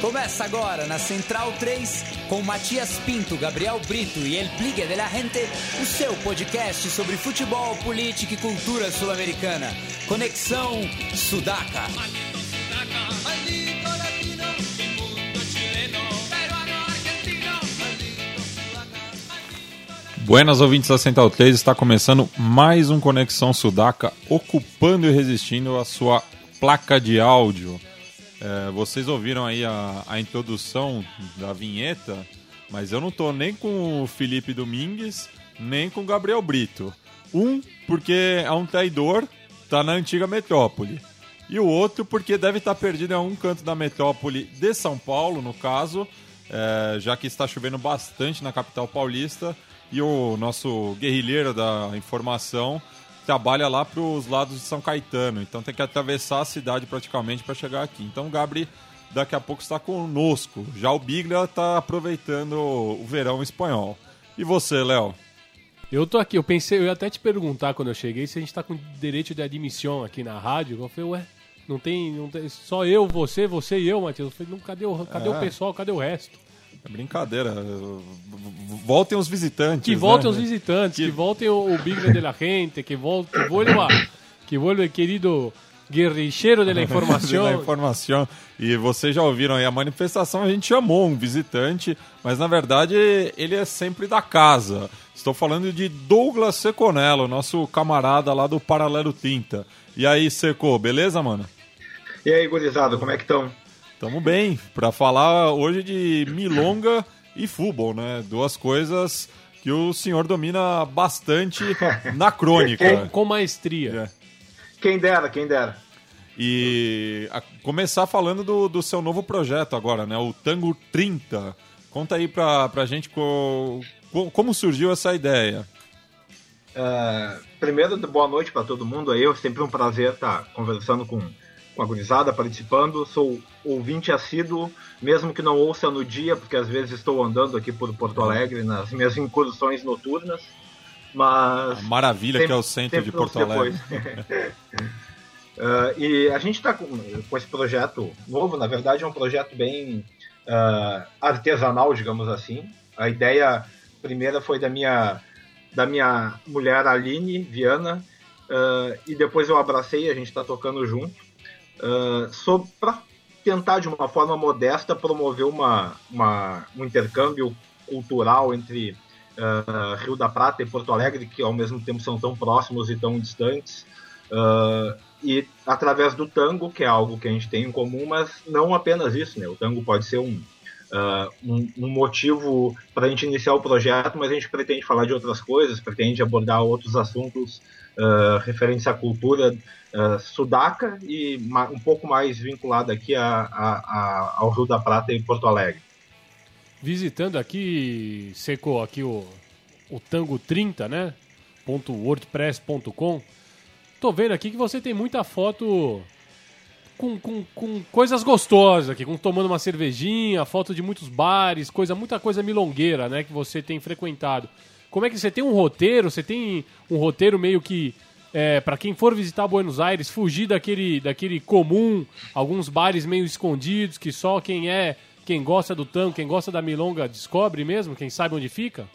Começa agora na Central 3 com Matias Pinto, Gabriel Brito e El Pligue de la Gente, o seu podcast sobre futebol, política e cultura sul-americana. Conexão Sudaca. Buenas ouvintes da Central 3, está começando mais um Conexão Sudaca, ocupando e resistindo a sua placa de áudio. É, vocês ouviram aí a, a, introdução da vinheta, mas eu não tô nem com o Felipe Domingues, nem com o Gabriel Brito. Um, porque é um traidor, tá na antiga metrópole. E o outro, porque deve estar tá perdido em algum canto da metrópole de São Paulo, no caso, é, já que está chovendo bastante na capital paulista e o nosso guerrilheiro da informação trabalha lá para os lados de São Caetano, então tem que atravessar a cidade praticamente para chegar aqui. Então o Gabri daqui a pouco está conosco. Já o Biglia está aproveitando o verão espanhol. E você, Léo? Eu tô aqui, eu pensei, eu ia até te perguntar quando eu cheguei se a gente tá com direito de admissão aqui na rádio. Eu falei, ué, não tem, não tem só eu, você, você e eu, Matheus. Eu falei, não, cadê o, cadê é. o pessoal, cadê o resto? É brincadeira. Voltem os visitantes. Que voltem né? os visitantes, que, que voltem o, o Biglia de la Gente, que volte, que vuelva, que vuelva querido guerreiro da informação. da informação. E vocês já ouviram aí a manifestação, a gente chamou um visitante, mas na verdade ele é sempre da casa. Estou falando de Douglas Seconello, nosso camarada lá do Paralelo Tinta. E aí, Seco, beleza, mano? E aí, gurizada, como é que estão? Tamo bem, para falar hoje de milonga e futebol, né? Duas coisas que o senhor domina bastante na crônica. Com, com maestria. É. Quem dera, quem dera. E começar falando do, do seu novo projeto agora, né? O Tango 30. Conta aí pra, pra gente co, co, como surgiu essa ideia. Uh, primeiro, boa noite para todo mundo aí. É sempre um prazer estar conversando com com a gurizada participando. Sou ouvinte assíduo, mesmo que não ouça no dia, porque às vezes estou andando aqui por Porto Alegre nas minhas incursões noturnas. Mas. A maravilha sempre, que é o centro de Porto Alegre. uh, e a gente está com, com, esse projeto novo, na verdade é um projeto bem uh, artesanal, digamos assim. A ideia primeira foi da minha, da minha mulher Aline Viana, uh, e depois eu abracei, a gente está tocando junto uh, para tentar de uma forma modesta promover uma, uma um intercâmbio cultural entre uh, Rio da Prata e Porto Alegre, que ao mesmo tempo são tão próximos e tão distantes. Uh, e através do tango, que é algo que a gente tem em comum, mas não apenas isso, né? O tango pode ser um, uh, um, um, motivo para a gente iniciar o projeto, mas a gente pretende falar de outras coisas, pretende abordar outros assuntos uh, referentes à cultura uh, sudaca e um pouco mais vinculado aqui a, a, a, ao Rio da Prata e Porto Alegre. Visitando aqui, secou aqui o, o Tango 30, né? .wordpress.com. Tô vendo aqui que você tem muita foto com, com, com coisas gostosas aqui, com tomando uma cervejinha, foto de muitos bares, coisa, muita coisa milongueira, né, que você tem frequentado. Como é que você tem um roteiro? Você tem um roteiro meio que é, para quem for visitar Buenos Aires, fugir daquele, daquele comum, alguns bares meio escondidos que só quem é, quem gosta do tango, quem gosta da milonga descobre mesmo, quem sabe onde fica?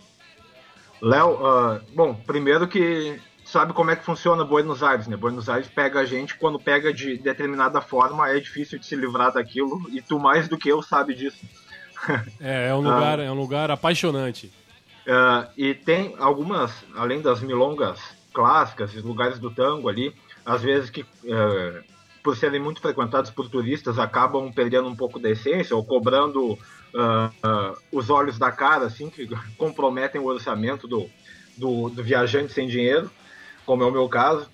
Léo, uh, bom, primeiro que sabe como é que funciona Buenos Aires, né? Buenos Aires pega a gente quando pega de determinada forma, é difícil de se livrar daquilo e tu mais do que eu sabe disso. É, é um lugar, uh, é um lugar apaixonante. Uh, e tem algumas, além das milongas clássicas, lugares do tango ali, às vezes que uh, por serem muito frequentados por turistas acabam perdendo um pouco da essência ou cobrando uh, os olhos da cara, assim, que comprometem o orçamento do, do, do viajante sem dinheiro, como é o meu caso.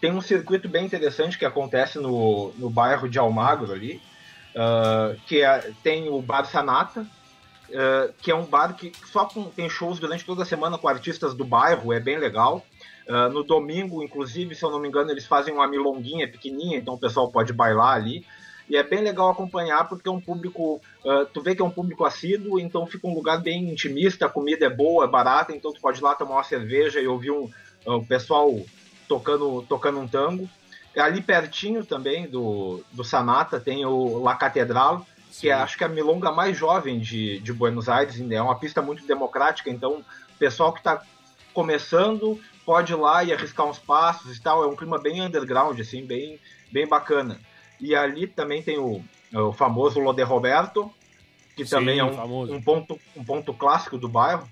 tem um circuito bem interessante que acontece no, no bairro de Almagro ali, que é, tem o Bar Sanata, uh, que é um bar que só com, tem shows durante toda a semana com artistas do bairro, é bem legal. Uh, no domingo, inclusive, se eu não me engano, eles fazem uma milonguinha pequenininha, então o pessoal pode bailar ali. E é bem legal acompanhar porque é um público, uh, tu vê que é um público assíduo, então fica um lugar bem intimista, a comida é boa, é barata, então tu pode ir lá tomar uma cerveja e ouvir um, uh, o pessoal tocando, tocando um tango. ali pertinho também do, do Sanata tem o La Catedral, que é, acho que é a milonga mais jovem de, de Buenos Aires, é uma pista muito democrática, então o pessoal que está começando pode ir lá e arriscar uns passos e tal, é um clima bem underground, assim, bem, bem bacana. E ali também tem o, o famoso Lode Roberto, que Sim, também é um, um, ponto, um ponto clássico do bairro.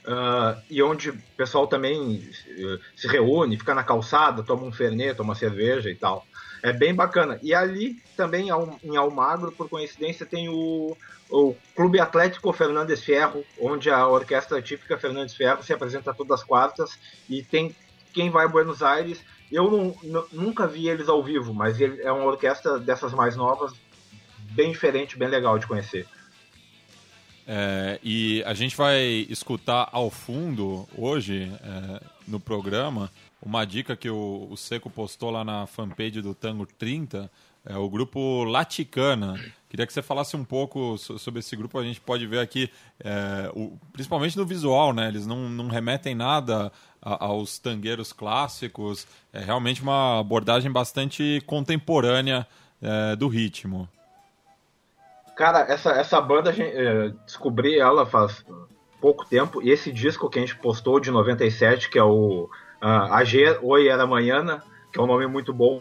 Uh, e onde o pessoal também uh, se reúne, fica na calçada, toma um fernet, toma cerveja e tal. É bem bacana. E ali também em Almagro, por coincidência, tem o, o Clube Atlético Fernandes Ferro, onde a orquestra típica Fernandes Ferro se apresenta todas as quartas e tem quem vai a Buenos Aires. Eu não, nunca vi eles ao vivo, mas é uma orquestra dessas mais novas, bem diferente, bem legal de conhecer. É, e a gente vai escutar ao fundo hoje é, no programa uma dica que o, o, Seco postou lá na fanpage do Tango 30, é o grupo Laticana. Queria que você falasse um pouco sobre esse grupo. A gente pode ver aqui, é, o, principalmente no visual, né? Eles não, não remetem nada a, aos tangueiros clássicos. É realmente uma abordagem bastante contemporânea é, do ritmo. Cara, essa, essa banda, gente, é, descobri ela faz pouco tempo, e esse disco que a gente postou de 97, que é o uh, AG Oi Era Manhã, que é um nome muito bom,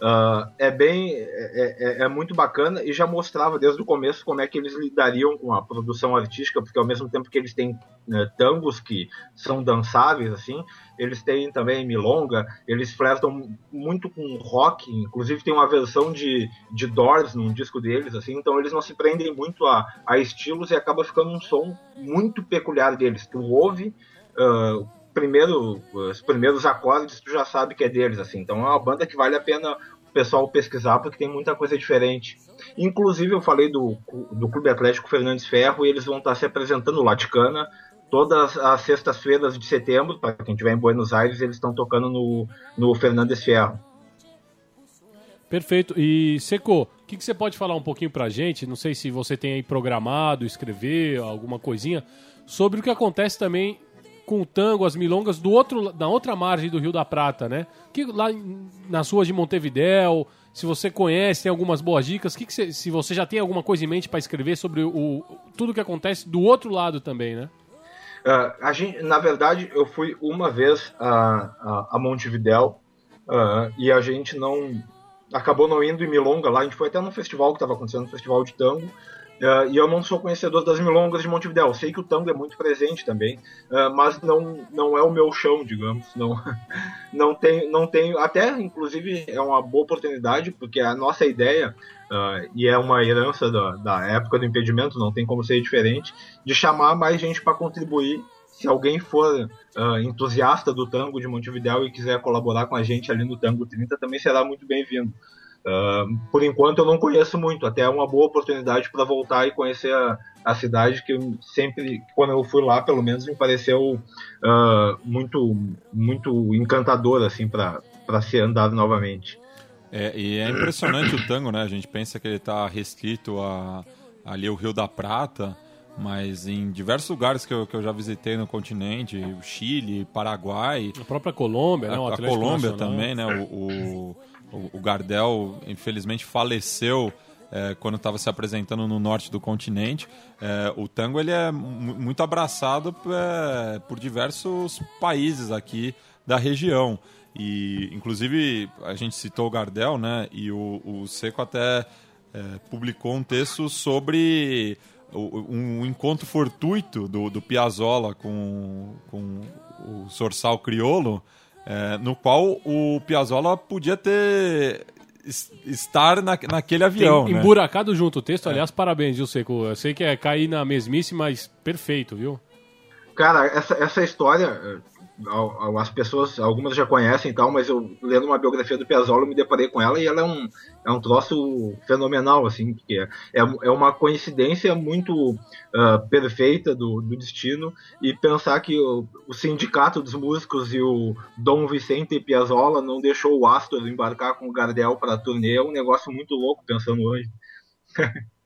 Uh, é bem é, é, é, muito bacana e já mostrava desde o começo como é que eles lidariam com a produção artística porque ao mesmo tempo que eles têm né, tangos que são dançáveis assim eles têm também milonga eles flertam muito com rock inclusive tem uma versão de, de Doors num disco deles assim então eles não se prendem muito a, a estilos e acaba ficando um som muito peculiar deles. Tu ouve uh, primeiro, os primeiros acordes tu já sabe que é deles, assim. Então é uma banda que vale a pena o pessoal pesquisar porque tem muita coisa diferente. Inclusive eu falei do, do Clube Atlético Fernandes Ferro e eles vão estar se apresentando lá de Cana todas as sextas-feiras de setembro, para quem estiver em Buenos Aires, eles estão tocando no, no Fernandes Ferro. Perfeito. E Seco, o que, que, você pode falar um pouquinho pra gente? Não sei se você tem aí programado, escrever alguma coisinha sobre o que acontece também com o tango, as milongas do outro, da outra margem do Rio da Prata, né? Que lá nas ruas de Montevidéu, se você conhece, tem algumas boas dicas, que, que se você já tem alguma coisa em mente para escrever sobre o, tudo que acontece do outro lado também, né? Uh, a gente, na verdade, eu fui uma vez a, a, a Montevidéu uh, e a gente não acabou não indo em Milonga lá. A gente foi até no festival que estava acontecendo, festival de tango. Uh, e eu não sou conhecedor das milongas de Montevidéu. Sei que o tango é muito presente também, uh, mas não, não é o meu chão, digamos. Não, não tenho, não tenho. Até, inclusive, é uma boa oportunidade, porque a nossa ideia, uh, e é uma herança da, da época do impedimento, não tem como ser diferente, de chamar mais gente para contribuir. Se alguém for entusiasta do tango de Montevidéu e quiser colaborar com a gente ali no Tango 30, também será muito bem-vindo. Uh, por enquanto eu não conheço muito, até é uma boa oportunidade para voltar e conhecer a, a cidade que eu sempre, quando eu fui lá, pelo menos me pareceu uh, muito muito encantadora assim para ser andado novamente. É, e é impressionante o tango, né? A gente pensa que ele está restrito a ali o Rio da Prata, mas em diversos lugares que eu, que eu já visitei no continente, Chile, Paraguai, a própria Colômbia, a, né? O a Colômbia Nacional. também, né? o, o o, Gardel, infelizmente, faleceu é, quando estava se apresentando no norte do continente. É, o tango ele é muito abraçado é, por diversos países aqui da região. E, inclusive, a gente citou o Gardel, né? E o, o Seco até é, publicou um texto sobre um, encontro fortuito do, do Piazzolla com, com o Sorsal Criolo, é, no qual o Piazzolla podia ter estar na, naquele avião. Tem né? emburacado junto o texto, aliás, parabéns, viu, Seco? Eu sei que é cair na mesmice, mas perfeito, viu? Cara, essa, essa história, as pessoas, algumas já conhecem e tal, mas eu lendo uma biografia do Piazzolla me deparei com ela e ela é um, é um troço fenomenal, assim, porque é, é uma coincidência muito uh, perfeita do, do destino e pensar que o, o, sindicato dos músicos e o Dom Vicente Piazzolla não deixou o Astor embarcar com o Gardel para a turnê é um negócio muito louco pensando hoje.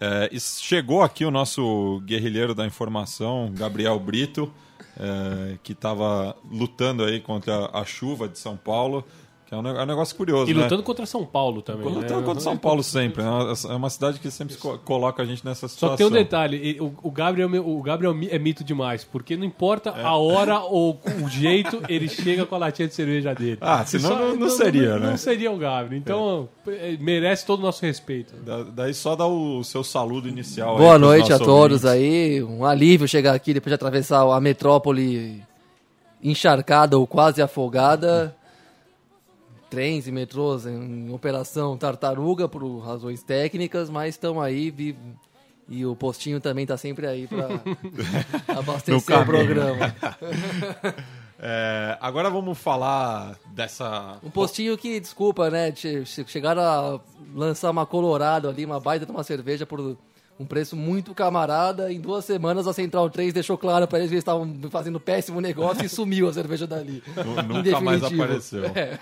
É, chegou aqui o nosso guerrilheiro da informação, Gabriel Brito, é, que estava lutando aí contra a chuva de São Paulo. Que é um, é um negócio curioso, E né? lutando contra São Paulo também. Lutando né? contra São Paulo sempre. né? É uma cidade que sempre co- coloca a gente nessa Só situação. que tem um detalhe, o, Gabriel, o Gabriel é mito demais, porque não importa É. a hora ou o jeito, ele chega com a latinha de cerveja dele. Ah, senão Só- não- não seria, não, né? Não seria o Gabriel. Então, é, merece todo o nosso respeito. Da- Daí só dá o seu saludo inicial. aí Boa noite a todos ouvintes. aí. Um alívio chegar aqui depois de atravessar a metrópole encharcada ou quase afogada. Trens e metrôs em operação tartaruga por razões técnicas, mas estão aí vi- e o postinho também está sempre aí para abastecer o programa. É, agora vamos falar dessa. Um postinho que, desculpa, né? che- che- Chegaram a lançar uma Colorado ali, uma baita de uma cerveja por um preço muito camarada. Em duas semanas a Central 3 deixou claro para eles que eles estavam fazendo péssimo negócio e sumiu a cerveja dali. Nunca mais apareceu. É.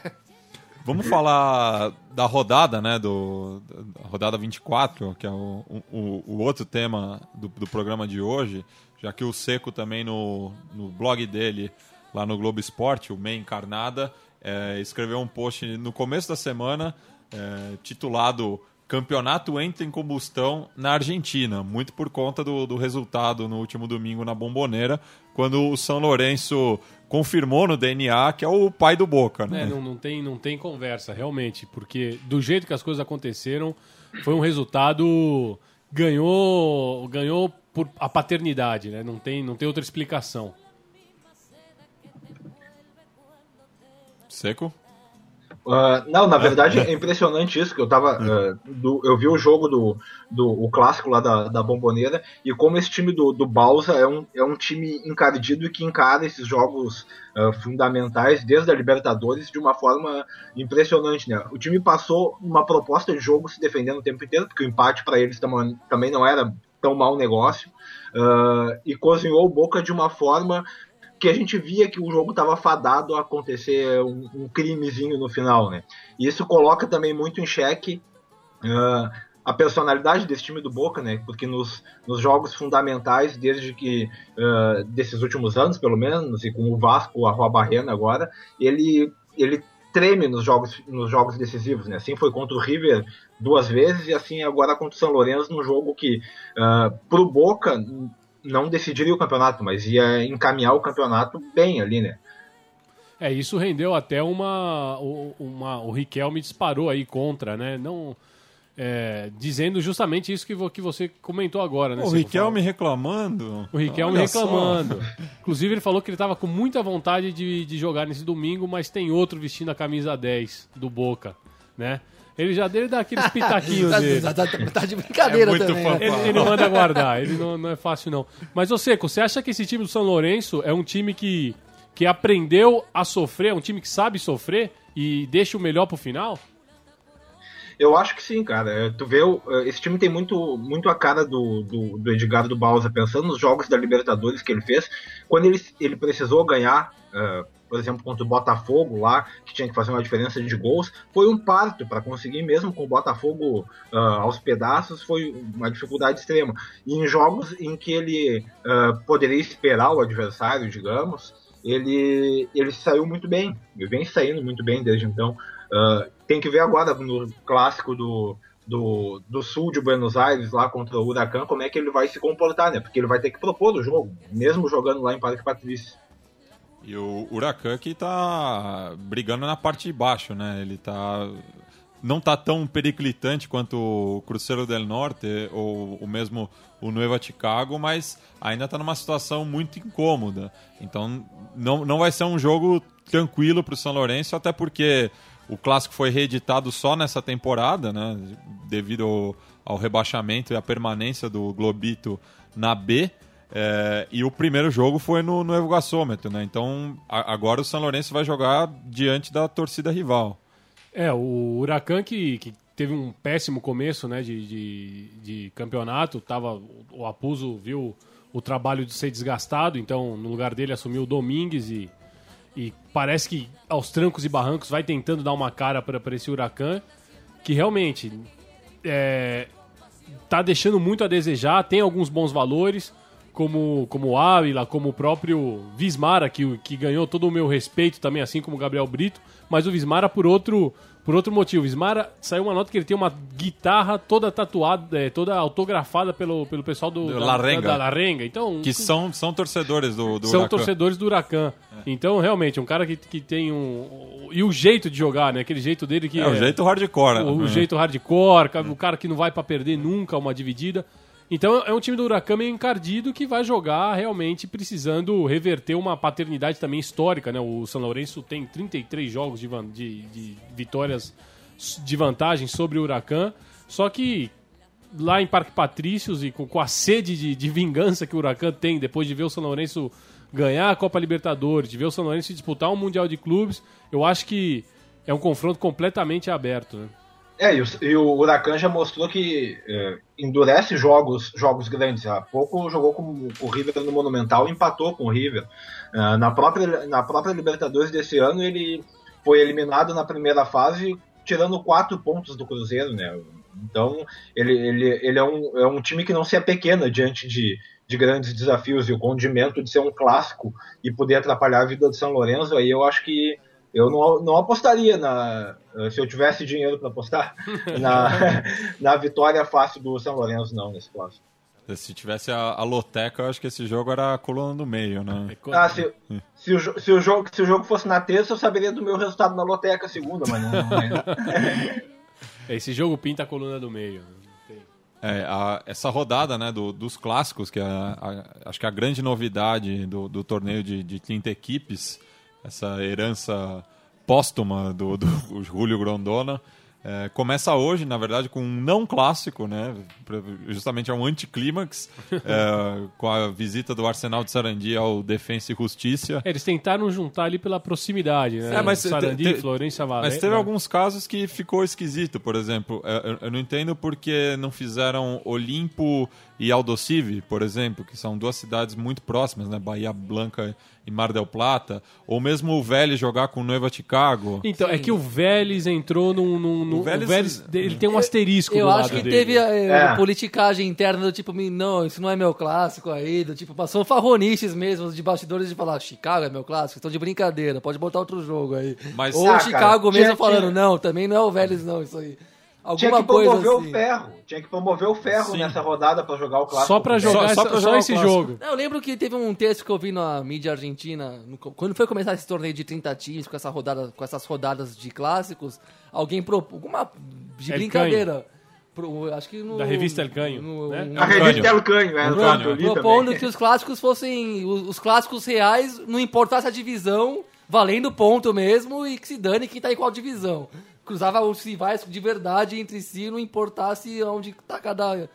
Vamos falar da rodada, né? Do, da rodada 24, que é o, o, o outro tema do, do programa de hoje, já que o Seco também no, no blog dele, lá no Globo Esporte, o Meia Encarnada, é, escreveu um post no começo da semana é, titulado Campeonato entra em combustão na Argentina, muito por conta do, do resultado no último domingo na Bomboneira, quando o São Lourenço confirmou no DNA que é o pai do Boca, né? É, não, não, tem, não tem conversa, realmente, porque do jeito que as coisas aconteceram, foi um resultado. Ganhou, ganhou por a paternidade, né? Não tem, não tem outra explicação. Seco? Ah, não, na verdade é impressionante isso, que eu tava. ah, do- eu vi o jogo do, do o clássico lá da, da Bomboneira, e como esse time do, do Balsa é um, é um time encardido e que encara esses jogos ah, fundamentais desde a Libertadores de uma forma impressionante, né? O time passou uma proposta de jogo se defendendo o tempo inteiro, porque o empate para eles tam- também não era tão mau negócio, ah, e cozinhou o Boca de uma forma que a gente via que o jogo estava fadado a acontecer um, um crimezinho no final, né? E isso coloca também muito em xeque ah, a personalidade desse time do Boca, né? Porque nos, nos jogos fundamentais, desde que ah, desses últimos anos, pelo menos, e com o Vasco, a Rua Barrena agora, ele ele treme nos jogos nos jogos decisivos, né? Assim foi contra o River duas vezes e assim agora contra o São Lourenço num jogo que ah, pro Boca não decidiria o campeonato, mas ia encaminhar o campeonato bem ali, né? É, isso rendeu até uma. o- uma o Riquelme disparou aí contra, né? Não. é, dizendo justamente isso que, vo- que você comentou agora, né? O? Riquelme reclamando. O Riquelme só. reclamando. Inclusive, ele falou que ele estava com muita vontade de, de jogar nesse domingo, mas tem outro vestindo a camisa 10 do Boca, né? Ele já dele dá aqueles pitaquinhos Tá, dele. tá- tá- tá de brincadeira É muito também. né? Ele, ele manda guardar, ele não, não é fácil não. Mas, ô Seco, você acha que esse time do São Lourenço é um time que, que aprendeu a sofrer, é um time que sabe sofrer e deixa o melhor pro final? Eu acho que sim, cara. É, Tu vê, o- esse time tem muito, muito a cara do, do, do Edgar do Balsa, pensando nos jogos da Libertadores que ele fez. Quando ele, ele precisou ganhar, eh, por exemplo, contra o Botafogo lá, que tinha que fazer uma diferença de gols, foi um parto para conseguir, mesmo com o Botafogo ah, aos pedaços, foi uma dificuldade extrema. E em jogos em que ele ah, poderia esperar o adversário, digamos, ele, ele saiu muito bem, ele vem saindo muito bem desde então. Ah, tem que ver agora no clássico do, do, do sul de Buenos Aires, lá contra o Huracan, como é que ele vai se comportar, né? Porque ele vai ter que propor o jogo, mesmo jogando lá em Parque Patrício. E o Huracan que tá brigando na parte de baixo, né? Ele tá. Não tá tão periclitante quanto o Cruzeiro del Norte ou o mesmo o Nueva Chicago, mas ainda tá numa situação muito incômoda. Então não, não vai ser um jogo tranquilo pro São Lourenço, até porque o clássico foi reeditado só nessa temporada, né? Devido ao, ao rebaixamento e à permanência do Globito na B. É, e o primeiro jogo foi no, no né? Então a- agora o São Lourenço vai jogar diante da torcida rival. É, o Huracan que, que teve um péssimo começo né, de, de, de campeonato, tava, o Apuso viu o trabalho de ser desgastado, então no lugar dele assumiu o Domingues e, e parece que aos trancos e barrancos vai tentando dar uma cara para esse Huracan, que realmente é, tá deixando muito a desejar, tem alguns bons valores, como, como o Ávila, como o próprio Vismara, que, que ganhou todo o meu respeito também, assim como o Gabriel Brito, mas o Vismara por outro, por outro motivo. O Vismara saiu uma nota que ele tem uma guitarra toda tatuada, é, toda autografada pelo, pelo pessoal do, Do da, Larenga. Da, da Larenga. Então, Que são, são torcedores do, do são Huracan. torcedores do Huracan. Então, realmente, um cara que, que tem um. E o jeito de jogar, né? Aquele jeito dele que. É, o jeito hardcore. o, o né? jeito hardcore, o cara que não vai pra perder nunca uma dividida. Então é um time do Huracan meio encardido que vai jogar realmente precisando reverter uma paternidade também histórica, né? O São Lourenço tem 33 jogos de, de- de vitórias de vantagem sobre o Huracan, só que lá em Parque Patrícios e com, com a sede de, de vingança que o Huracan tem depois de ver o São Lourenço ganhar a Copa Libertadores, de ver o São Lourenço disputar um Mundial de Clubes, eu acho que é um confronto completamente aberto, né? É, e o, e o Huracan já mostrou que é, endurece jogos, jogos grandes. Há pouco jogou com, com o River no Monumental e empatou com o River. É, na, própria, na própria Libertadores desse ano, ele foi eliminado na primeira fase, tirando quatro pontos do Cruzeiro, né? Então, ele, ele, ele é, um, é um time que não se apequena diante de, de grandes desafios. E o condimento de ser um clássico e poder atrapalhar a vida do São Lourenço, aí eu acho que eu não, não apostaria na. Se eu tivesse dinheiro para apostar na, na vitória fácil do São Lourenço, não, nesse clássico. Se tivesse a, a loteca, eu acho que esse jogo era a coluna do meio, né? Ah, se, se, o, se, o jogo, se o jogo fosse na terça, eu saberia do meu resultado na loteca segunda, mas não. não é. Esse jogo pinta a coluna do meio. né? É, a- essa rodada né, do- dos clássicos, que é a- a- acho que a grande novidade do, do torneio de, de 30 equipes, essa herança póstuma do, do Julio Grondona, é, começa hoje, na verdade, com um não clássico, né? Justamente é um anticlímax, é, com a visita do Arsenal de Sarandi ao Defensa e Justiça. É, eles tentaram juntar ali pela proximidade, né? É, mas Sarandi, te- te- Florença Varela. Mas teve alguns casos que ficou esquisito, por exemplo. é, Eu, eu não entendo porque não fizeram Olimpo e Aldosive, por exemplo, que são duas cidades muito próximas, né? Bahia Blanca e Mar del Plata. Ou mesmo o Vélez jogar com o Nueva Chicago. Então, é que o Vélez entrou num. num, num- O o Vélez- Vélez, ele tem um asterisco Eu do acho lado que dele. teve é, É. politicagem interna do tipo, não, isso não é meu clássico aí, do tipo, passou farronices mesmo de bastidores de falar, Chicago é meu clássico, estão de brincadeira, pode botar outro jogo aí. Mas- Ou Ah, Chicago cara, mesmo tinha- falando, tinha- não, também não é o Vélez não, isso aí. Tinha Alguma que coisa promover assim. o ferro. Tinha que promover o ferro Sim. nessa rodada para jogar o clássico. Só o jogar, Só- só só, pra jogar o esse clássico. jogo. Não, eu lembro que teve um texto que eu vi na mídia argentina, no- quando foi começar esse torneio de 30 times, com, essa rodada, com essas rodadas de clássicos, alguém propôs, alguma de El brincadeira, pro- acho que no... Da revista El Canho, no- né? um- A revista El Canho, é, li propondo também. que os clássicos fossem os, os clássicos reais, não importasse a divisão, valendo ponto mesmo e que se dane quem tá em qual divisão. Cruzava os rivais de verdade entre si, não importasse onde tá cada,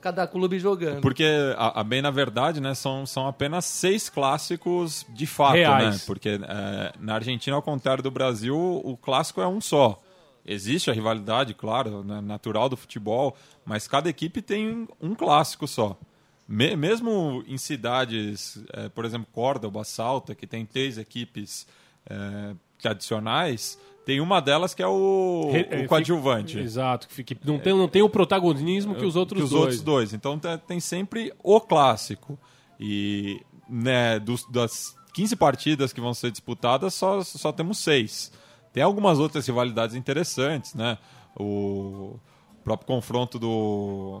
cada clube jogando. Porque, a, a bem na verdade, né, são, são apenas seis clássicos de fato, Reais. né? Porque é, na Argentina, ao contrário do Brasil, o clássico é um só. Existe a rivalidade, claro, né, natural do futebol, mas cada equipe tem um clássico só. Me- mesmo em cidades, é, por exemplo, Córdoba, Salta, que tem três equipes é, tradicionais, tem uma delas que é o, Re- é, o coadjuvante. Exato, que fica- não, tem, não tem o protagonismo que os outros que os dois. outros dois. Então te- tem sempre o clássico. E né, dos- das 15 partidas que vão ser disputadas, só, só temos seis. Tem algumas outras rivalidades interessantes, né? O próprio confronto do,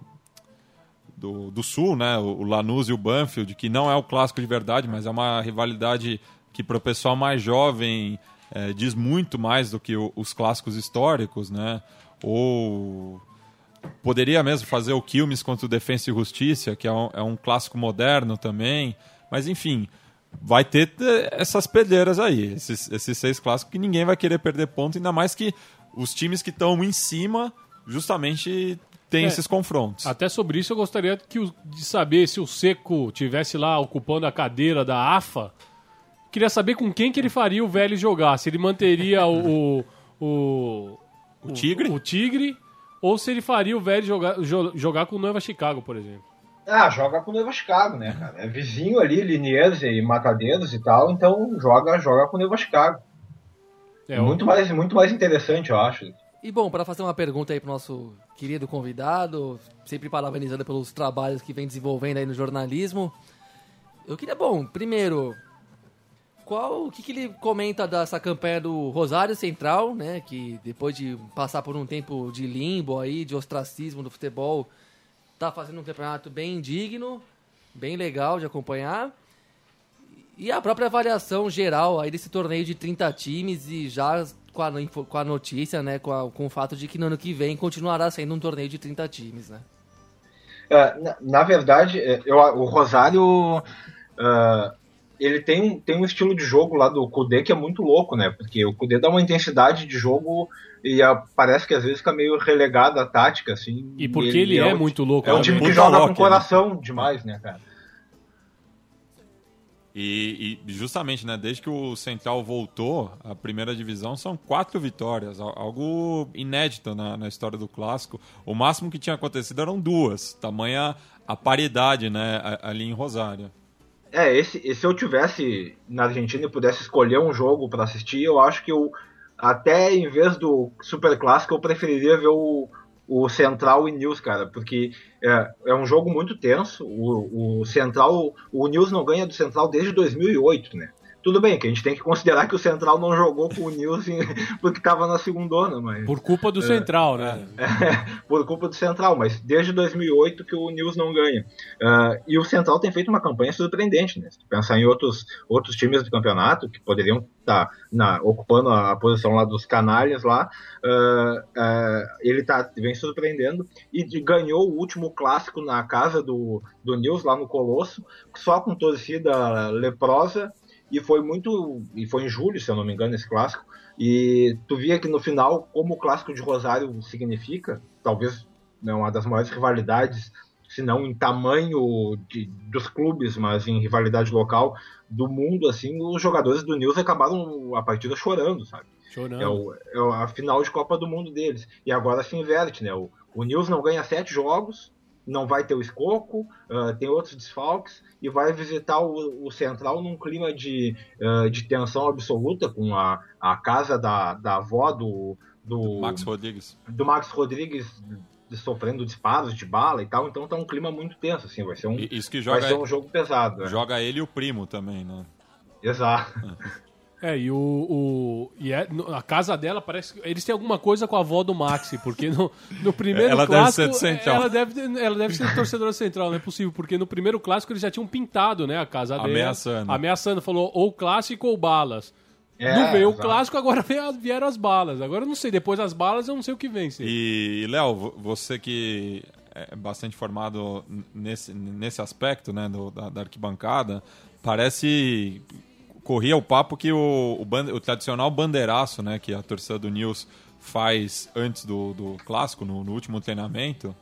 do, do Sul, né? O, o Lanús e o Banfield, que não é o clássico de verdade, mas é uma rivalidade que para o pessoal mais jovem eh, diz muito mais do que o- os clássicos históricos, né? Ou poderia mesmo fazer o Quilmes contra o Defensa e Justiça, que é um, é um clássico moderno também. Mas enfim, vai ter eh, essas pedreiras aí, esses, esses seis clássicos que ninguém vai querer perder ponto, ainda mais que os times que estão em cima justamente têm É. esses confrontos. Até sobre isso eu gostaria que de saber se o Seco tivesse lá ocupando a cadeira da AFA. Queria saber com quem que ele faria o Vélez jogar. Se ele manteria o. O, o, O Tigre? O, Tigre. Ou se ele faria o Vélez jogar, jo- jogar com o Nova Chicago, por exemplo. Ah, joga com o Neva Chicago, né, cara? É vizinho ali, Liniers e Matadeiros e tal, então joga, joga com o Neva Chicago. É, muito, mais, muito mais interessante, eu acho. E bom, para fazer uma pergunta aí pro nosso querido convidado, sempre parabenizando pelos trabalhos que vem desenvolvendo aí no jornalismo, eu queria, bom, primeiro, qual o que, que ele comenta dessa campanha do Rosário Central, né, que depois de passar por um tempo de limbo aí, de ostracismo do futebol, tá fazendo um campeonato bem digno, bem legal de acompanhar. E a própria avaliação geral aí desse torneio de 30 times e já com a, com a notícia, né, com, a- com o fato de que no ano que vem continuará sendo um torneio de 30 times, né? É, na, na verdade, é, eu, o Rosário é, ele tem, um- tem um estilo de jogo lá do Kudê que é muito louco, né? Porque o Kudê dá uma intensidade de jogo e a- parece que às vezes fica meio relegado à tática, assim. E porque ele, é, um- muito louco. É um né? time que Puta joga com né? coração demais, né, cara? E, e justamente, né, desde que o Central voltou à primeira divisão, são quatro vitórias, al- algo inédito na, na história do clássico. O máximo que tinha acontecido eram duas, tamanha a paridade, né, a- ali em Rosário. É, esse, se eu tivesse na Argentina e pudesse escolher um jogo pra assistir, eu acho que eu até em vez do Super Clássico eu preferiria ver o, o Central e News, cara, porque é, é um jogo muito tenso. O, o Central, o News não ganha do Central desde 2008, né? Tudo bem que a gente tem que considerar que o Central não jogou com o News em- porque estava na segundona, mas Por culpa do Central, né? por culpa do Central, mas desde 2008 que o News não ganha. Ah, e o Central tem feito uma campanha surpreendente, né? Se pensar em outros, outros times do campeonato que poderiam estar na, ocupando a, posição lá dos canalhas lá, ah, ah, ele tá, vem surpreendendo e de- ganhou o último clássico na casa do, do News, lá no Colosso, só com torcida leprosa, e foi muito. E foi em julho, se eu não me engano, esse clássico. E tu via que no final, como o clássico de Rosário significa, talvez né, uma das maiores rivalidades, se não em tamanho de, dos clubes, mas em rivalidade local do mundo, assim, os jogadores do News acabaram a partida chorando, sabe? Chorando. É, o, é a final de Copa do Mundo deles. E agora se inverte, né? O, o News não ganha sete jogos, não vai ter o Escoco, ah, tem outros desfalques, e vai visitar o, o Central num clima de, ah, de tensão absoluta, com a, a casa da, da avó do, do, Max Rodrigues. do Max Rodrigues sofrendo disparos de bala e tal, então tá um clima muito tenso, assim, vai ser um, Isso que vai joga, ser um jogo pesado. né? joga ele e o primo também, né? Exato. É, e o. o e é- a casa dela parece que. Eles têm alguma coisa com a avó do Maxi, porque no, no primeiro Ela deve clássico. ser do Central. Ela deve, ela deve ser torcedora central, não é possível, porque no primeiro clássico eles já tinham pintado, né, a casa dela. Ameaçando. Ameaçando, falou ou clássico ou balas. É, não veio o clássico, agora vieram as balas. Agora eu não sei, depois das balas eu não sei o que vem. sim. E, Léo, vo- você que é bastante formado nesse, nesse aspecto né, do- da, da arquibancada, parece. Corria o papo que o, o, o tradicional bandeiraço né, que a torcida do News faz antes do, do clássico, no, no último treinamento,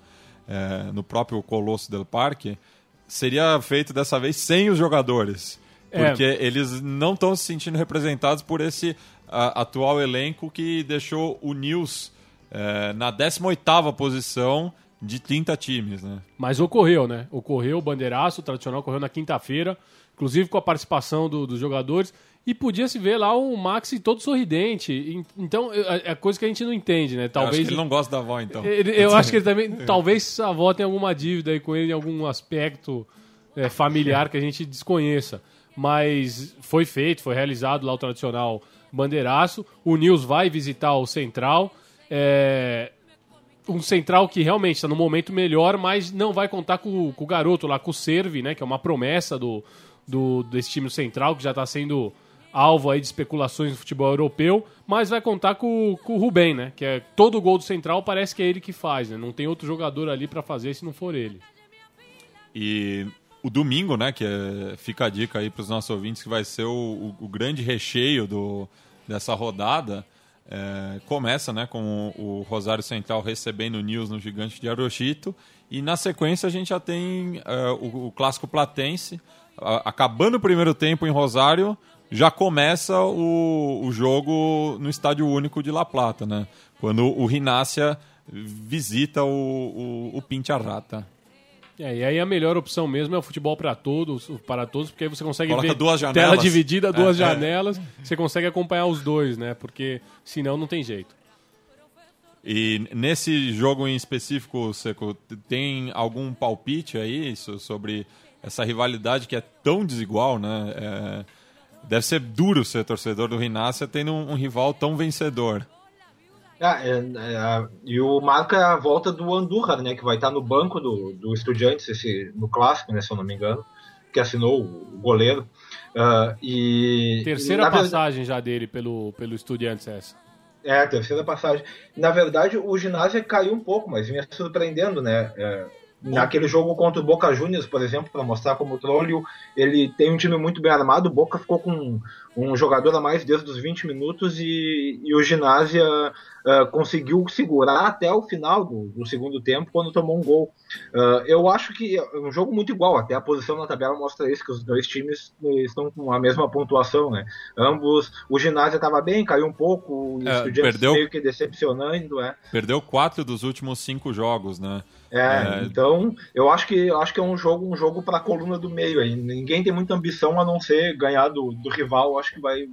é, no próprio Colosso del Parque, seria feito dessa vez sem os jogadores. É. Porque eles não estão se sentindo representados por esse a- atual elenco que deixou o News é, na 18ª posição de 30 times, né? Mas ocorreu, né? Ocorreu o bandeiraço, o tradicional ocorreu na quinta-feira, inclusive com a participação do- dos jogadores. E podia se ver lá o Maxi todo sorridente. Então, é é coisa que a gente não entende, né? Eu acho Talvez. que ele não gosta da avó, então. Ele- eu acho que ele também. Talvez a avó tenha alguma dívida aí com ele em algum aspecto é, familiar que a gente desconheça. Mas foi feito, foi realizado lá o tradicional bandeiraço. O Nils vai visitar o Central. É, um Central que realmente está no momento melhor, mas não vai contar com, com o garoto lá, com o Servi, né? Que é uma promessa do, do, desse time Central, que já está sendo alvo aí de especulações no futebol europeu, mas vai contar com, com o Rubem, né? Que é todo gol do Central parece que é ele que faz, né? Não tem outro jogador ali para fazer se não for ele. E o domingo, né, que é- fica a dica aí para os nossos ouvintes, que vai ser o, o- o grande recheio do, dessa rodada, é, começa né, com o, Rosário Central recebendo o News no Gigante de Arochito, e na sequência a gente já tem é, o, o Clássico Platense, acabando o primeiro tempo em Rosário, já começa o, o jogo no Estádio Único de La Plata, né, quando o Rinácia visita o, o, o Pintiarrata. É, e aí a melhor opção mesmo é o futebol para todos, para todos, porque aí você consegue Coloca ver duas tela janelas. dividida, duas É, é. janelas, você consegue acompanhar os dois, né? Porque senão não tem jeito. E nesse jogo em específico, Seco, tem algum palpite aí sobre essa rivalidade que é tão desigual, né? É, deve ser duro ser torcedor do Rinácia tendo um, um rival tão vencedor. É, é, é, e o marca a volta do Andújar, né? Que vai estar no banco do, do Estudiantes, esse, no clássico, né? Se eu não me engano, que assinou o goleiro. Uh, e, Terceira e, passagem verdade, já dele pelo, pelo Estudiantes essa. É, terceira passagem. Na verdade, o ginásio caiu um pouco, mas vinha surpreendendo, né? É, naquele jogo contra o Boca Juniors, por exemplo, para mostrar como o Trollio, ele tem um time muito bem armado. O Boca ficou com um jogador a mais desde os 20 minutos e, e o ginásio uh, conseguiu segurar até o final do, do, segundo tempo, quando tomou um gol. Uh, eu acho que é um jogo muito igual, até a posição na tabela mostra isso, que os dois times estão com a mesma pontuação, né? Ambos, o ginásio estava bem, caiu um pouco, o é, perdeu, meio que decepcionando, é. Perdeu quatro dos últimos cinco jogos, né? É, é, então eu acho que eu acho que é um jogo um jogo para a coluna do meio aí. Ninguém tem muita ambição a não ser ganhar do, do rival. Eu acho que vai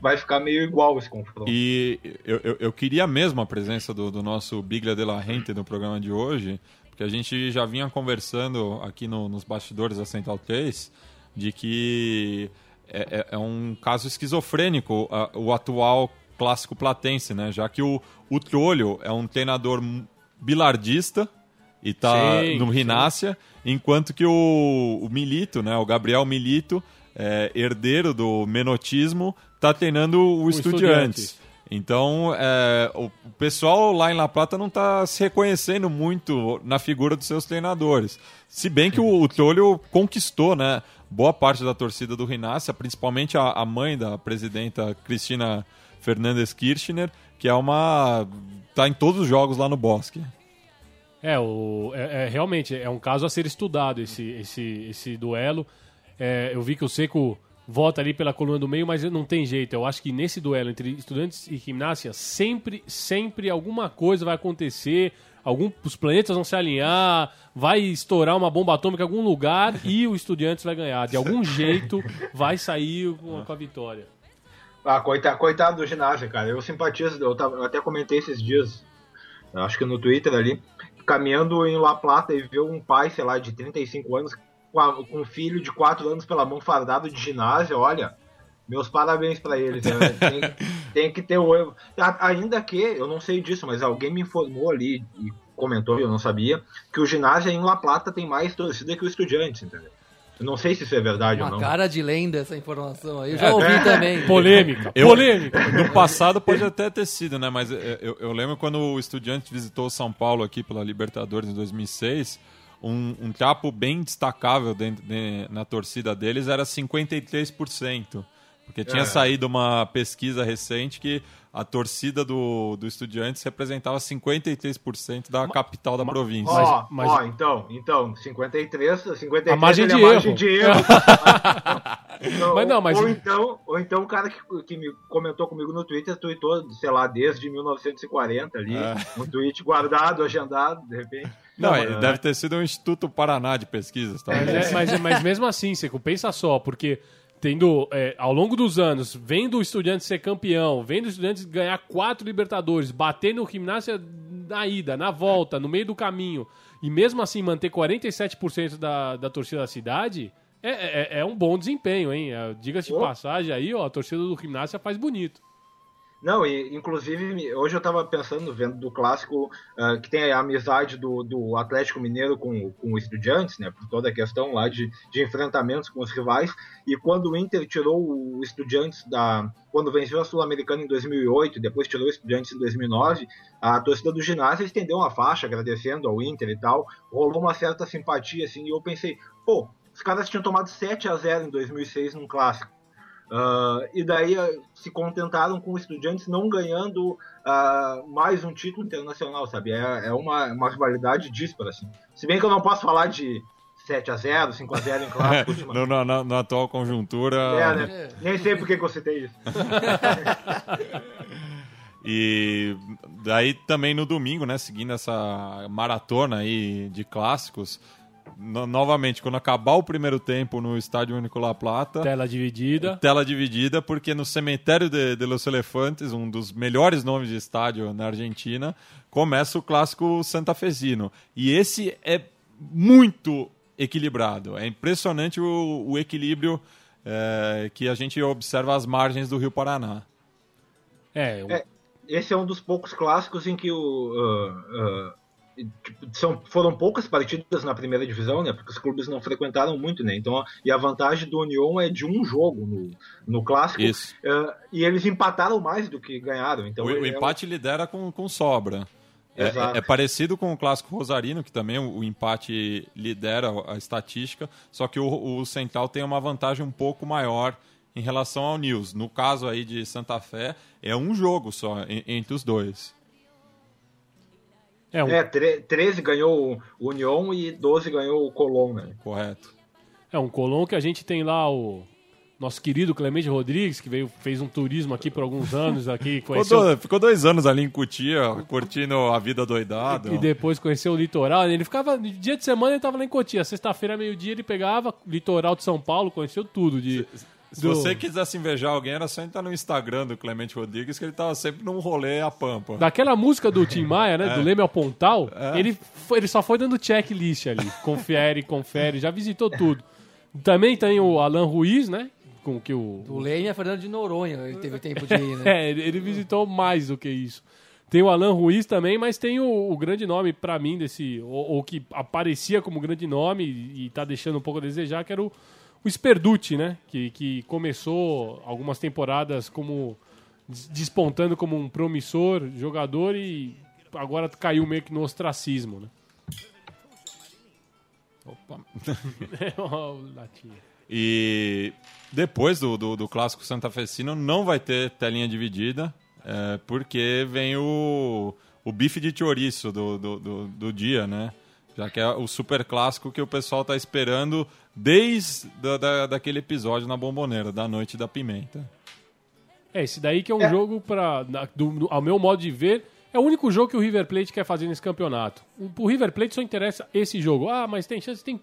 vai ficar meio igual esse confronto. E eu, eu, eu queria mesmo a presença do, do nosso Biglia de la Rente no programa de hoje, porque a gente já vinha conversando aqui no, nos bastidores da Central 3 de que é, é, é um caso esquizofrênico a, o atual clássico platense, né? Já que o, o Trolho é um treinador bilardista e tá sim, no Rinácia, enquanto que o, o Milito, né? O Gabriel Milito, é, herdeiro do menotismo, está treinando o, o Estudiantes. Estudiante. Então, é, o pessoal lá em La Plata não está se reconhecendo muito na figura dos seus treinadores. Se bem que o, o Trolho conquistou né, boa parte da torcida do Rinácia, principalmente a, a mãe da presidenta Cristina Fernandes Kirchner, que é uma. tá em todos os jogos lá no Bosque. É, o, é, é, realmente é um caso a ser estudado esse, esse, esse duelo. É, eu vi que o Seco vota ali pela coluna do meio, mas não tem jeito. Eu acho que nesse duelo entre estudantes e gimnasia, sempre, sempre alguma coisa vai acontecer. Algum, os planetas vão se alinhar, vai estourar uma bomba atômica em algum lugar e o Estudiantes vai ganhar. De algum jeito vai sair com, com a vitória. Ah, coitado, coitado do ginásio, cara. Eu simpatizo, eu, eu até comentei esses dias, acho que no Twitter ali, caminhando em La Plata e ver um pai, sei lá, de 35 anos com, a, com um filho de 4 anos pela mão fardado de ginásio, olha, meus parabéns para eles. Né? Tem, tem, que ter o. Ainda que, eu não sei disso, mas alguém me informou ali e comentou, eu não sabia, que o ginásio em La Plata tem mais torcida que o Estudiantes, entendeu? Eu não sei se isso é verdade Uma ou não. cara de lenda essa informação aí. Eu já ouvi é. também. Polêmica. Eu, polêmica. No passado pode até ter sido, né? Mas eu, eu lembro quando o Estudiante visitou São Paulo aqui pela Libertadores em 2006 um, um trapo bem destacável dentro, de, na torcida deles era 53%. Porque tinha é. saído uma pesquisa recente que a torcida do, do Estudiantes representava 53% da capital da província. Ó, mas, mas... então, então, 53, 53 a margem de, é a margem de erro. então, mas não, mas... Ou então, ou então o cara que, que me comentou comigo no Twitter tweetou, sei lá, desde 1940 ali, é. um tweet guardado, agendado, de repente. Não, não deve ter sido um Instituto Paraná de pesquisas. Tá? É, mas, mas mesmo assim, Seco, pensa só, porque tendo é, ao longo dos anos, vendo o Estudiantes ser campeão, vendo o Estudiantes ganhar quatro Libertadores, bater no Gimnasia na ida, na volta, no meio do caminho, e mesmo assim manter 47% da, da torcida da cidade, é, é, é um bom desempenho, hein? É, diga-se de passagem aí, ó, a torcida do Gimnasia faz bonito. Não, e inclusive hoje eu estava pensando, vendo do clássico, uh, que tem a amizade do, do Atlético Mineiro com, com o Estudiantes, né, por toda a questão lá de, de enfrentamentos com os rivais, e quando o Inter tirou o Estudiantes da. Quando venceu a Sul-Americana em 2008, depois tirou o Estudiantes em 2009, a torcida do ginásio estendeu uma faixa agradecendo ao Inter e tal, rolou uma certa simpatia, assim, e eu pensei, pô, os caras tinham tomado 7 a 0 em 2006 num clássico Uh, e daí uh, se contentaram com os estudantes não ganhando uh, mais um título internacional, sabe? É, é uma, uma rivalidade díspara, assim. Se bem que eu não posso falar de 7 a 0 5 a 0 em clássico. no, na, na, na, atual conjuntura... É, né? Nem sei por que eu citei isso. e daí também no domingo, né, seguindo essa maratona aí de clássicos, no- novamente, quando acabar o primeiro tempo no Estádio Único La Plata, Tela dividida. tela dividida, porque no Cemitério de, de los Elefantes, um dos melhores nomes de estádio na Argentina, começa o clássico santafesino. E esse é muito equilibrado. É impressionante o, o equilíbrio é, que a gente observa às margens do Rio Paraná. É, o- É, esse é um dos poucos clássicos em que o. ah, ah, tipo, são, foram poucas partidas na primeira divisão, né? Porque os clubes não frequentaram muito, né? Então, e a vantagem do União é de um jogo no, no clássico. Isso. ah, e eles empataram mais do que ganharam. Então, o, o é um- empate lidera com, com sobra. É, é- é parecido com o clássico rosarino, que também o, o empate lidera a estatística, só que o, o Central tem uma vantagem um pouco maior em relação ao News. No caso aí de Santa Fé, é um jogo só en- entre os dois. É um, É, tre- 13 ganhou o União e 12 ganhou o Colón, né? Correto. é um Colom que a gente tem lá o nosso querido Clemente Rodrigues, que veio, fez um turismo aqui por alguns anos aqui, Ficou, conheceu, do- ficou dois anos ali em Cotia, curtindo a vida doidada. e depois conheceu o litoral. Ele ficava, dia de semana ele tava lá em Cotia, sexta-feira, meio-dia, ele pegava litoral de São Paulo, conheceu tudo de... Se do- você quisesse invejar alguém, era só entrar no Instagram do Clemente Rodrigues, que ele tava sempre num rolê a pampa. Daquela música do Tim Maia, né? Do Leme ao Pontal, É. ele, foi- ele só foi dando checklist ali. Confere, confere, já visitou tudo. Também tem o Alan Ruiz, né? Com que o. O Leme é Fernando de Noronha, ele teve tempo de ir, né? É, ele visitou mais do que isso. Tem o Alan Ruiz também, mas tem o, o grande nome pra mim desse. Ou, ou que aparecia como grande nome e, e tá deixando um pouco a desejar, que era o, o Sperducci, né? Que, que começou algumas temporadas como. des- despontando como um promissor jogador e agora caiu meio que no ostracismo, né? Opa. E depois do, do, do clássico santafesino não vai ter telinha dividida, é, porque vem o, o bife de chouriço do, do, do, do dia, né? Já que é o super clássico que o pessoal tá esperando desde da, da, daquele episódio na Bomboneira, da Noite da Pimenta. É, esse daí que é um É. jogo para ao meu modo de ver, é o único jogo que o River Plate quer fazer nesse campeonato. O, o River Plate só interessa esse jogo. Ah, mas tem chances, tem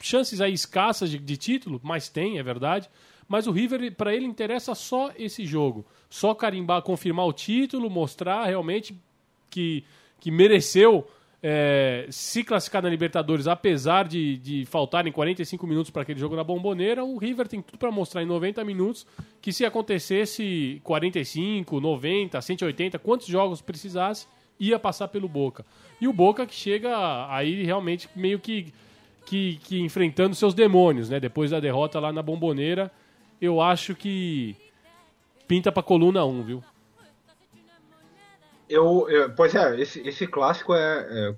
chances aí escassas de, de título, mas tem, é verdade. Mas o River, para ele, interessa só esse jogo. Só carimbar, confirmar o título, mostrar realmente que, que mereceu é, se classificar na Libertadores, apesar de, de faltarem 45 minutos para aquele jogo na Bomboneira, o River tem tudo para mostrar em 90 minutos que se acontecesse 45, 90, 180, quantos jogos precisasse, ia passar pelo Boca. E o Boca que chega aí realmente meio que, que, que enfrentando seus demônios, né? Depois da derrota lá na Bomboneira, eu acho que pinta pra coluna 1, viu? Eu, eu- pois é, esse, esse clássico é, é-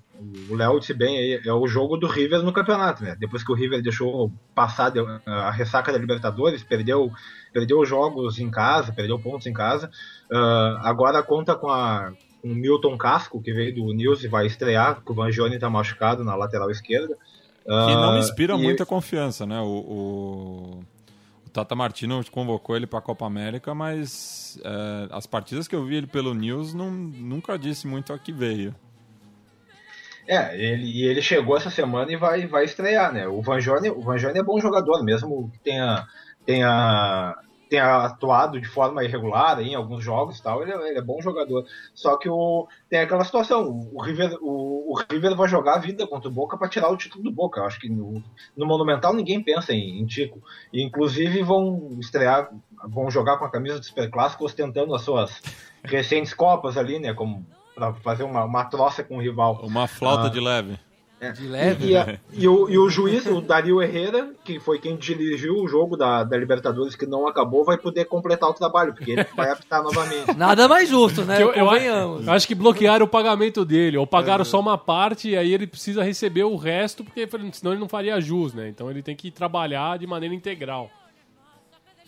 o Léo disse bem aí, é o jogo do River no campeonato, né? Depois que o River deixou passar a ressaca da Libertadores, perdeu, perdeu jogos em casa, perdeu pontos em casa, ah, agora conta com, a, com o Milton Casco, que veio do News e vai estrear, porque o Vangione tá machucado na lateral esquerda. Que não Ah, inspira e- muita confiança, né? O, o Tata Martino convocou ele para a Copa América, mas é, as partidas que eu vi ele pelo News não, nunca disse muito a que veio. É, ele, e ele chegou essa semana e vai, vai estrear, né? O Vanjone, o é bom jogador, mesmo que tenha, tenha, tenha atuado de forma irregular aí em alguns jogos e tal, ele, é- ele é bom jogador. Só que o, tem aquela situação, o, o River, o, o River vai jogar a vida contra o Boca para tirar o título do Boca. Eu acho que no, no Monumental ninguém pensa em, em Tico. E, inclusive vão estrear, vão jogar com a camisa do Superclássico ostentando as suas recentes Copas ali, né? Como para fazer uma, uma troça com o rival. Uma flauta Ah. de leve. De leve. E, a- e o, e o juiz, o Dario Herrera, que foi quem dirigiu o jogo da, da Libertadores que não acabou, vai poder completar o trabalho, porque ele vai apitar novamente. Nada mais justo, né? Que eu, eu Convenhamos. acho que bloquearam o pagamento dele, ou pagaram só uma parte e aí ele precisa receber o resto, porque senão ele não faria jus, né? Então ele tem que trabalhar de maneira integral.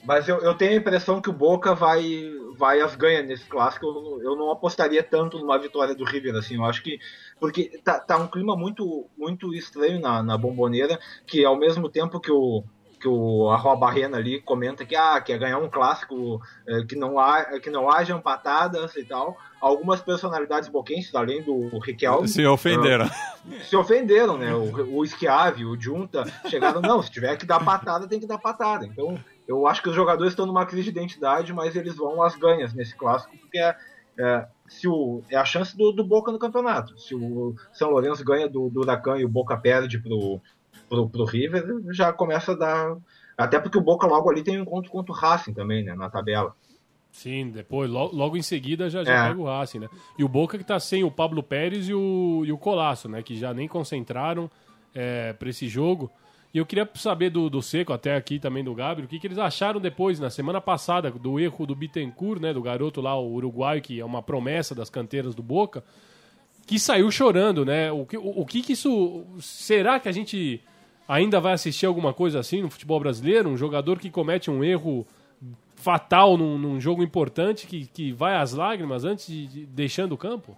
Mas eu, eu tenho a impressão que o Boca vai, vai às ganhas nesse clássico. Eu, não- eu não apostaria tanto numa vitória do River, assim. Eu acho que. Porque tá, tá um clima muito, muito estranho na, na bomboneira, que ao mesmo tempo que o, que o Arroa Barrena ali comenta que ah, quer ganhar um clássico é, que, não há, que não haja empatadas e tal. Algumas personalidades boquenses, além do Riquelme... Se ofenderam. Uh, se ofenderam, né? O, o Schiavi, o Junta, chegaram, não, se tiver que dar patada, tem que dar patada. Então, eu acho que os jogadores estão numa crise de identidade, mas eles vão às ganhas nesse clássico, porque é, é, se o, é a chance do, do, Boca no campeonato. Se o São Lourenço ganha do, do Huracan e o Boca perde pro, pro, pro River, já começa a dar. Até porque o Boca logo ali tem um encontro contra o Racing também, né, na tabela. Sim, depois, logo, logo em seguida já, já é. pega o Racing, né? E o Boca que tá sem o Pablo Pérez e o, e o Colasso, né? Que já nem concentraram é, para esse jogo. E eu queria saber do, do Seco, até aqui também do Gabriel, o que, que eles acharam depois, na semana passada, do erro do Bittencourt, né? Do garoto lá, o uruguaio, que é uma promessa das canteiras do Boca, que saiu chorando, né? O que, o, o que, que isso. Será que a gente ainda vai assistir alguma coisa assim no futebol brasileiro? Um jogador que comete um erro fatal num, num jogo importante, que, que vai às lágrimas antes de, de deixando o campo?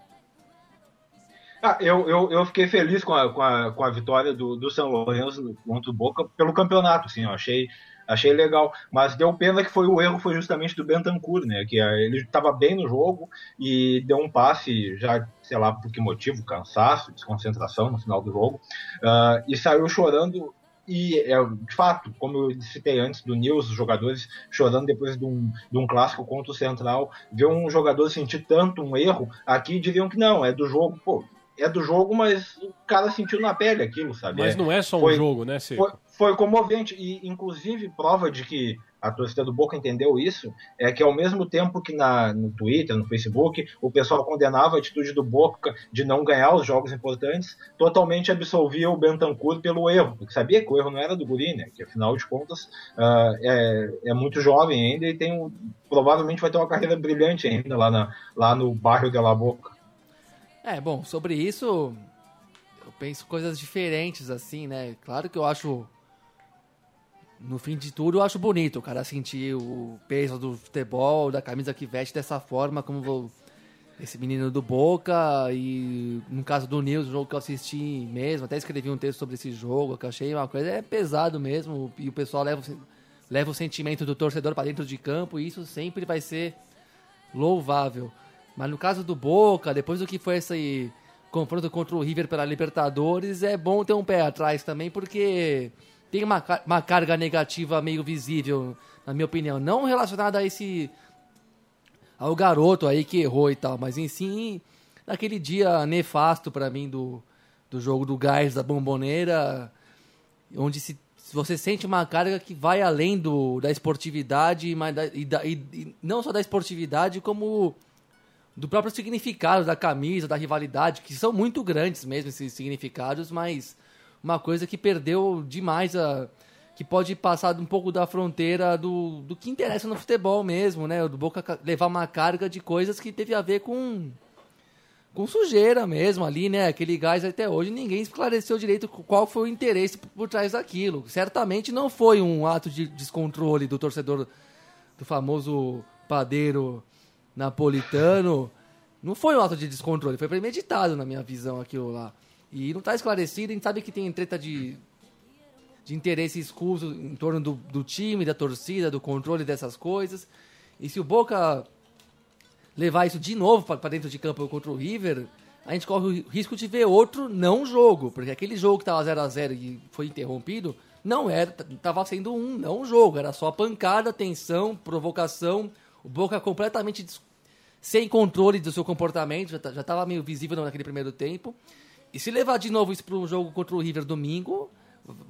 Ah, eu, eu, eu fiquei feliz com a, com a, com a vitória do, do São Lourenço contra o Boca pelo campeonato, assim, eu achei, achei legal. Mas deu pena que foi o erro foi justamente do Bentancur, né? Que ah, ele estava bem no jogo e deu um passe, já sei lá por que motivo, cansaço, desconcentração no final do jogo, uh, e saiu chorando. E, é, de fato, como eu citei antes do News, os jogadores chorando depois de um, de um clássico contra o Central, ver um jogador sentir tanto um erro, aqui diriam que não, é do jogo. Pô, é do jogo, mas o cara sentiu na pele aquilo, sabe? Mas não é só um foi, jogo, né? Foi, foi, comovente. E, inclusive, prova de que a torcida do Boca entendeu isso é que, ao mesmo tempo que na, no Twitter, no Facebook, o pessoal condenava a atitude do Boca de não ganhar os jogos importantes, totalmente absolvia o Bentancur pelo erro, porque sabia que o erro não era do Guri, né? Que, afinal de contas, uh, é, é muito jovem ainda e tem um, provavelmente vai ter uma carreira brilhante ainda lá, na, lá no bairro de La Boca. É, bom, sobre isso eu penso coisas diferentes, assim, né? Claro que eu acho. No fim de tudo, eu acho bonito o cara sentir o peso do futebol, da camisa que veste dessa forma, como esse menino do Boca. E no caso do Nils, o jogo que eu assisti mesmo, até escrevi um texto sobre esse jogo, que eu achei uma coisa é pesado mesmo. E o pessoal leva, leva o sentimento do torcedor para dentro de campo, e isso sempre vai ser louvável. Mas no caso do Boca, depois do que foi esse confronto contra o River pela Libertadores, é bom ter um pé atrás também, porque tem uma, uma carga negativa meio visível, na minha opinião. Não relacionada a esse. ao garoto aí que errou e tal, mas em si, naquele dia nefasto para mim do, do jogo do Gás da Bomboneira, onde se você sente uma carga que vai além do, da esportividade, mas da, e, da, e, e não só da esportividade, como do próprio significado da camisa, da rivalidade, que são muito grandes mesmo esses significados, mas uma coisa que perdeu demais a que pode passar um pouco da fronteira do, do que interessa no futebol mesmo, né? Do Boca levar uma carga de coisas que teve a ver com com sujeira mesmo ali, né? Aquele gás até hoje ninguém esclareceu direito qual foi o interesse por trás daquilo. Certamente não foi um ato de descontrole do torcedor do famoso padeiro napolitano, não foi um ato de descontrole, foi premeditado na minha visão aquilo lá. E não está esclarecido, a gente sabe que tem treta de, de interesse escuso em torno do, do time, da torcida, do controle dessas coisas. E se o Boca levar isso de novo para dentro de campo contra o River, a gente corre o risco de ver outro não jogo, porque aquele jogo que estava 0 a 0 e foi interrompido, não era, estava sendo um não jogo, era só pancada, tensão, provocação, o Boca completamente sem controle do seu comportamento, já estava tá, meio visível naquele primeiro tempo. E se levar de novo isso para um jogo contra o River domingo,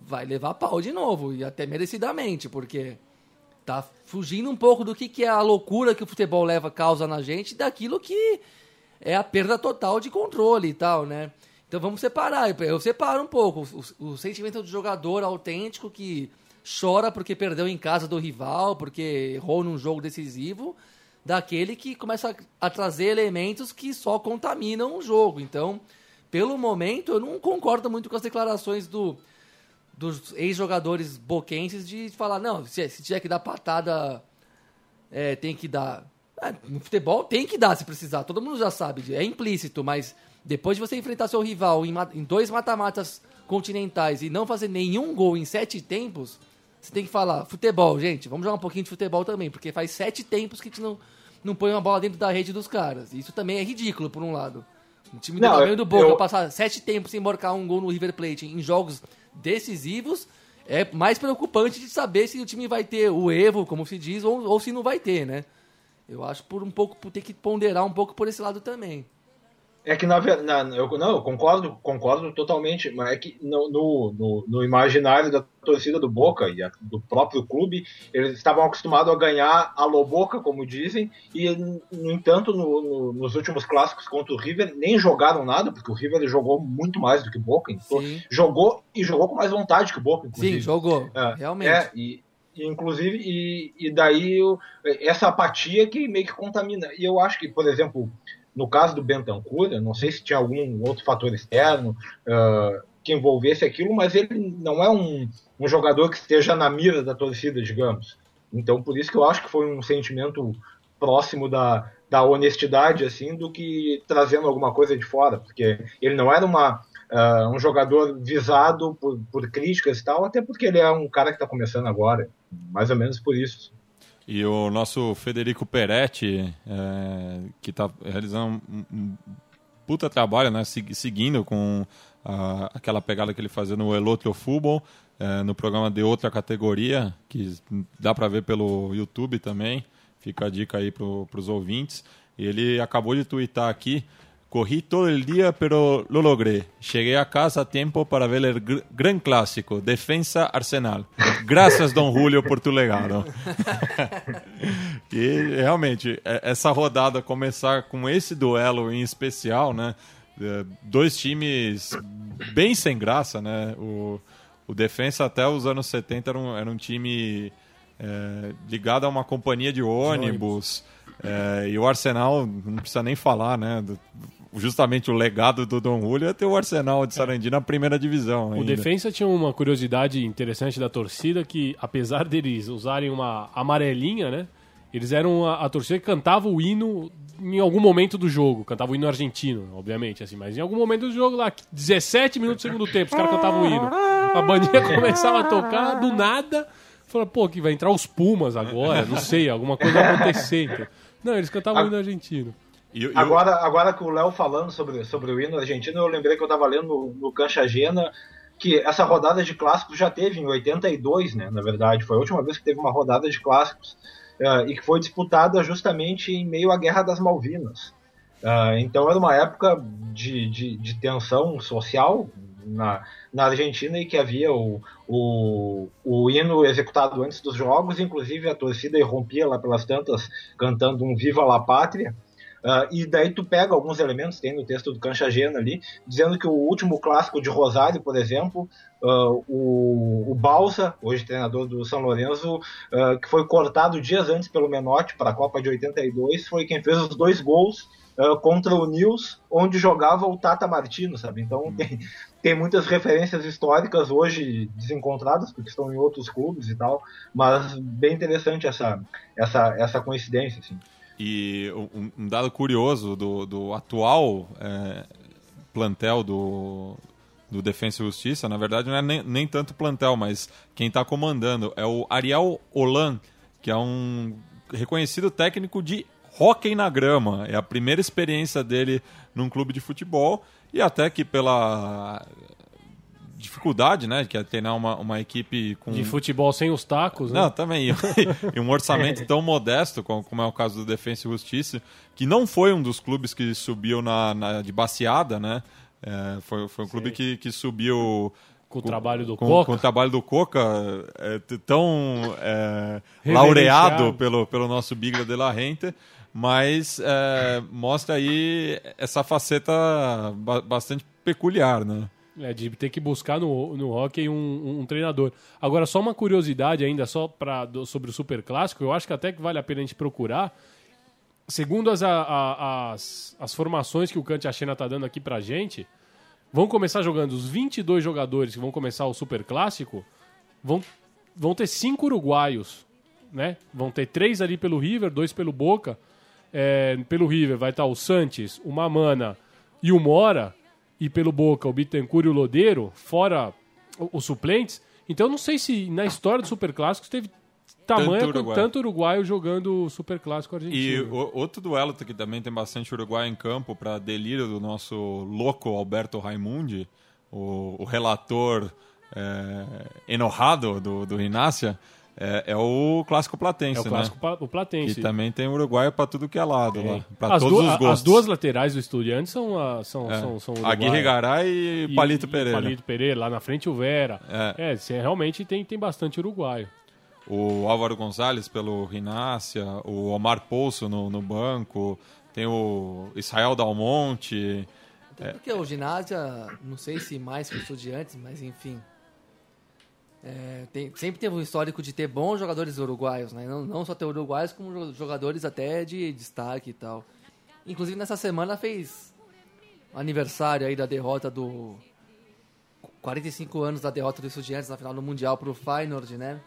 vai levar pau de novo, e até merecidamente, porque tá fugindo um pouco do que, que é a loucura que o futebol leva causa na gente, daquilo que é a perda total de controle e tal, né? Então vamos separar. Eu separo um pouco o, o sentimento do jogador autêntico que chora porque perdeu em casa do rival, porque errou num jogo decisivo, daquele que começa a, trazer elementos que só contaminam o jogo. Então, pelo momento, eu não concordo muito com as declarações do, dos ex-jogadores boquenses de falar, não, se, se tiver que dar patada, é, tem que dar. É, no futebol tem que dar se precisar, todo mundo já sabe, é implícito, mas depois de você enfrentar seu rival em, em dois mata-matas continentais e não fazer nenhum gol em sete tempos, Você tem que falar, futebol, gente, vamos jogar um pouquinho de futebol também, porque faz sete tempos que a gente não, não põe uma bola dentro da rede dos caras. Isso também é ridículo, por um lado. O time do Não, tamanho do Boca eu- passar sete tempos sem marcar um gol no River Plate em jogos decisivos é mais preocupante de saber se o time vai ter o Evo, como se diz, ou, ou se não vai ter, né? Eu acho por um pouco por ter que ponderar um pouco por esse lado também. É que na verdade, eu, não, eu concordo, concordo totalmente, mas é que no, no, no, imaginário da torcida do Boca e a- do próprio clube, eles estavam acostumados a ganhar a lo Boca, como dizem, e no entanto, no- no- nos últimos clássicos contra o River, nem jogaram nada, porque o River jogou muito mais do que o Boca, então, jogou e jogou com mais vontade que o Boca, inclusive. Sim, jogou. É, Realmente. É, e, e inclusive, e, e daí eu- essa apatia que meio que contamina. E eu acho que, por exemplo, no caso do Bentancur, não sei se tinha algum outro fator externo ah, que envolvesse aquilo, mas ele não é um, um jogador que esteja na mira da torcida, digamos. Então, por isso que eu acho que foi um sentimento próximo da, da honestidade, assim, do que trazendo alguma coisa de fora, porque ele não era uma, ah, um jogador visado por, por críticas e tal, até porque ele é um cara que está começando agora, mais ou menos por isso. E o nosso Federico Peretti, é, que está realizando um, um puta trabalho, né? segui- Seguindo com a- aquela pegada que ele fazia no El Outro Futebol, é, no programa de outra categoria, que dá para ver pelo YouTube também. Fica a dica aí para os ouvintes. Ele acabou de twittar aqui. Corri todo el día, pero lo logré. Cheguei a casa a tempo para ver el gr- gran clássico, Defensa Arsenal. Graças, Dom Julio, por tu legado. E realmente, é- essa rodada começar com esse duelo em especial, né? É, Dois times bem sem graça, né? O, o Defensa até os anos 70 era um, era um time é, ligado a uma companhia de ônibus. é, e o Arsenal, não precisa nem falar, né? Justamente o legado do Dom Julio é ter o Arsenal de Sarandi na primeira divisão. O ainda. Defensa tinha uma curiosidade interessante da torcida que, apesar deles usarem uma amarelinha, né? Eles eram a, a torcida que cantava o hino em algum momento do jogo. Cantava o hino argentino, obviamente, assim. Mas em algum momento do jogo, lá, 17 minutos do segundo tempo, os caras cantavam o hino. A bandinha começava a tocar, do nada... Falei, pô, que vai entrar os Pumas agora, não sei, alguma coisa vai acontecer. então. Não, eles cantavam o hino argentino. E- e o- Agora, agora que o Léo falando sobre, sobre o hino argentino, eu lembrei que eu estava lendo no, no Cancha Gena que essa rodada de clássicos já teve em 82, né? Na verdade, foi a última vez que teve uma rodada de clássicos eh, e que foi disputada justamente em meio à Guerra das Malvinas. Ah, então era uma época de, de, de tensão social na, na Argentina e que havia o, o, o hino executado antes dos jogos, inclusive a torcida irrompia lá pelas tantas cantando um Viva la Pátria. Ah, e daí tu pega alguns elementos, tem no texto do Cancha Gena ali, dizendo que o último clássico de Rosário, por exemplo, ah, o, o Balsa, hoje treinador do São Lourenço, ah, que foi cortado dias antes pelo Menotti para a Copa de 82, foi quem fez os dois gols ah, contra o Nils, onde jogava o Tata Martino, sabe? Então tem, tem muitas referências históricas hoje desencontradas, porque estão em outros clubes e tal, mas bem interessante essa, essa, essa coincidência, assim. E um, dado curioso do, do atual é, plantel do, do Defensa e Justiça, na verdade não é nem, nem tanto plantel, mas quem está comandando é o Ariel Holan, que é um reconhecido técnico de hóquei na grama. É a primeira experiência dele num clube de futebol e até que pela dificuldade, né, que é treinar uma, uma equipe com De futebol sem os tacos, né? não, também. e um orçamento tão modesto, como, é o caso do Defensa e Justiça, que não foi um dos clubes que subiu na, na- de baseada, né? É, foi, foi um clube que, que subiu. Com o trabalho do com, Coca. Com o trabalho do Coca, é, tão é, laureado pelo, pelo nosso Bigla de la Rente, mas é, mostra aí essa faceta ba- bastante peculiar, né? É, de ter que buscar no, no hockey um, um- treinador. Agora, só uma curiosidade ainda só pra, do- sobre o Super Clássico, eu acho que até que vale a pena a gente procurar. Segundo as, a- a- as, as formações que o Kant Achena tá dando aqui pra gente, vão começar jogando os 22 jogadores que vão começar o Super Clássico, vão, vão ter cinco uruguaios, né? Vão ter três ali pelo River, dois pelo Boca. É, pelo River vai estar o Santos, o Mamana e o Mora. E pelo Boca, o Bittencourt e o Lodeiro, fora os suplentes. Então eu não sei se na história do Super Clássicos teve tamanho com uruguaio. tanto uruguaio jogando o Super Clássico E argentino. o- outro duelo que também tem bastante Uruguai em campo, para delírio do nosso louco Alberto Raimundi, o, o relator é, enojado do, do Rinácia, é, é o Clássico Platense, É o clássico né? o Platense. Que também tem Uruguai para tudo que é lado, lá, para As, todos duas- os gostos. as duas laterais do Estudiantes são, a- são, É. são, são Aguirre. Garay e, Palito e Pereira. Palito Pereira, lá na frente o Vera. É. É, cê realmente tem, tem bastante uruguaio. O Álvaro Gonzalez pelo Rinácia, o Omar Pouso no, no banco, tem o Israel Dalmonte. Até porque o ginásio, não sei se mais que o estudiantes, mas enfim. É, tem- sempre teve um histórico de ter bons jogadores uruguaios, né? Não, não só ter uruguaios, como jo- jogadores até de destaque e tal. Inclusive nessa semana fez aniversário aí da derrota do 45 anos da derrota do Estudiantes na final do Mundial pro Feyenoord, né?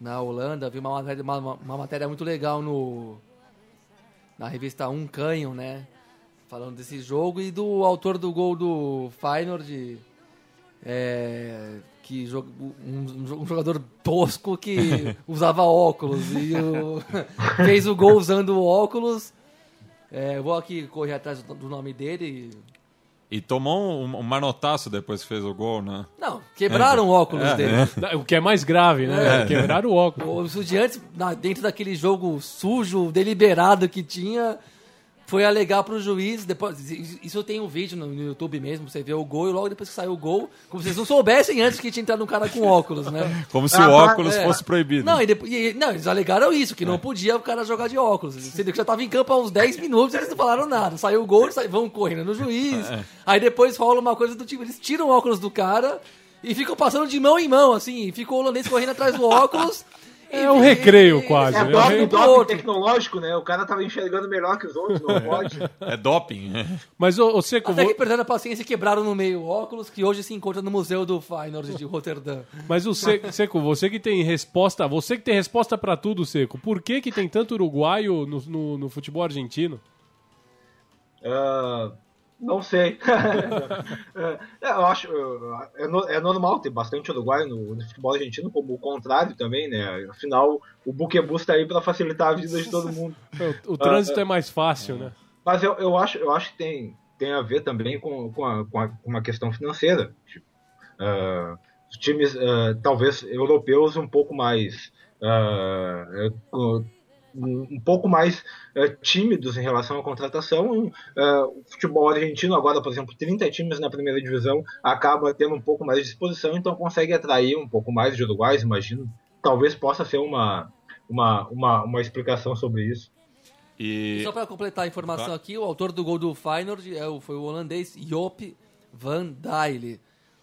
Na Holanda, vi uma matéria, uma, uma matéria muito legal no na revista Um Canhão, né? Falando desse jogo e do autor do gol do Feyenoord, é, que um, jogador tosco que usava óculos e o- fez o gol usando óculos. É, vou aqui correr atrás do, nome dele. E tomou um, um manotaço depois que fez o gol, né? Não, quebraram o óculos É, dele. é. O que é mais grave, né? É. Quebrar o óculos. Os estudiantes, dentro daquele jogo sujo, deliberado que tinha, foi alegar pro juiz. Depois, isso tem um vídeo no, no YouTube mesmo, você vê o gol e logo depois que saiu o gol, como se vocês não soubessem antes que tinha entrado um cara com óculos, né? Como se Ah, o óculos é. fosse proibido. Não, e depois, e- não, eles alegaram isso, que não podia o cara jogar de óculos. Sendo que já tava em campo há uns 10 minutos eles não falaram nada. Saiu o gol, eles sa- vão correndo no juiz. Aí depois rola uma coisa do tipo, eles tiram o óculos do cara e ficam passando de mão em mão, assim. Fica o holandês correndo atrás do óculos. É um recreio quase, É né? doping, Eu- doping tecnológico, né? O cara tava enxergando melhor que os outros, não pode. É doping. né? Mas, ô Seco, Até que perderam a paciência e quebraram no meio o óculos, que hoje se encontra no Museu do Feyenoord de Roterdã. mas o Se- Seco, você que tem resposta, você que tem resposta pra tudo, Seco, por que que tem tanto uruguaio no, no- no futebol argentino? Ah, não sei. É, eu acho. É, é normal ter bastante uruguaio no, no futebol argentino, como o contrário também, né? Afinal, o Buquebus tá aí para facilitar a vida de todo mundo. O, o trânsito é mais fácil, né? Mas eu, eu, acho, eu acho que tem, tem a ver também com, com, a, com, a- com uma questão financeira. Tipo, ah, os times, ah, talvez europeus, um pouco mais. com- um um pouco mais eh, tímidos em relação à contratação. Ah, o futebol argentino, agora, por exemplo, 30 times na primeira divisão, acaba tendo um pouco mais de disposição, então consegue atrair um pouco mais de uruguais, imagino. Talvez possa ser uma, uma, uma, uma explicação sobre isso. E Só para completar a informação Tá. aqui, o autor do gol do Feyenoord é o- foi o holandês Joop van Dijl,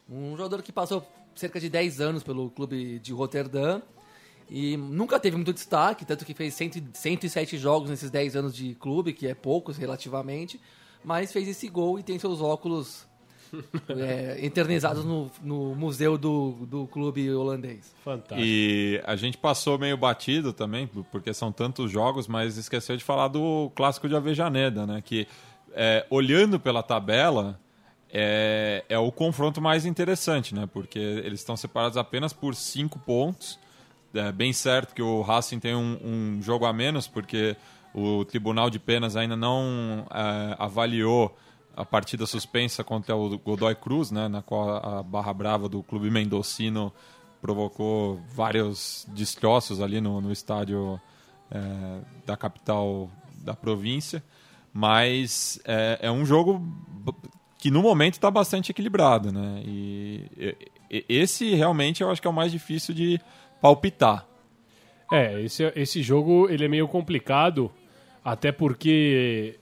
um jogador que passou cerca de 10 anos pelo clube de Roterdã e nunca teve muito destaque, tanto que fez 100, 107 jogos nesses 10 anos de clube, que é poucos relativamente, mas fez esse gol e tem seus óculos é, eternizados no, no museu do, do clube holandês. Fantástico. E a gente passou meio batido também, porque são tantos jogos, mas esqueceu de falar do clássico de Avejaneda, né? Que é, olhando pela tabela é, é o confronto mais interessante, né? Porque eles estão separados apenas por cinco pontos. É bem certo que o Racing tem um, um jogo a menos, porque o Tribunal de Penas ainda não é, avaliou a partida suspensa contra o Godoy Cruz, né, na qual a Barra Brava do Clube Mendocino provocou vários destroços ali no, no estádio é, da capital da província. Mas é, é um jogo que no momento está bastante equilibrado. Né? E- e- esse realmente eu acho que é o mais difícil de palpitar. É, esse, esse jogo ele é meio complicado, até porque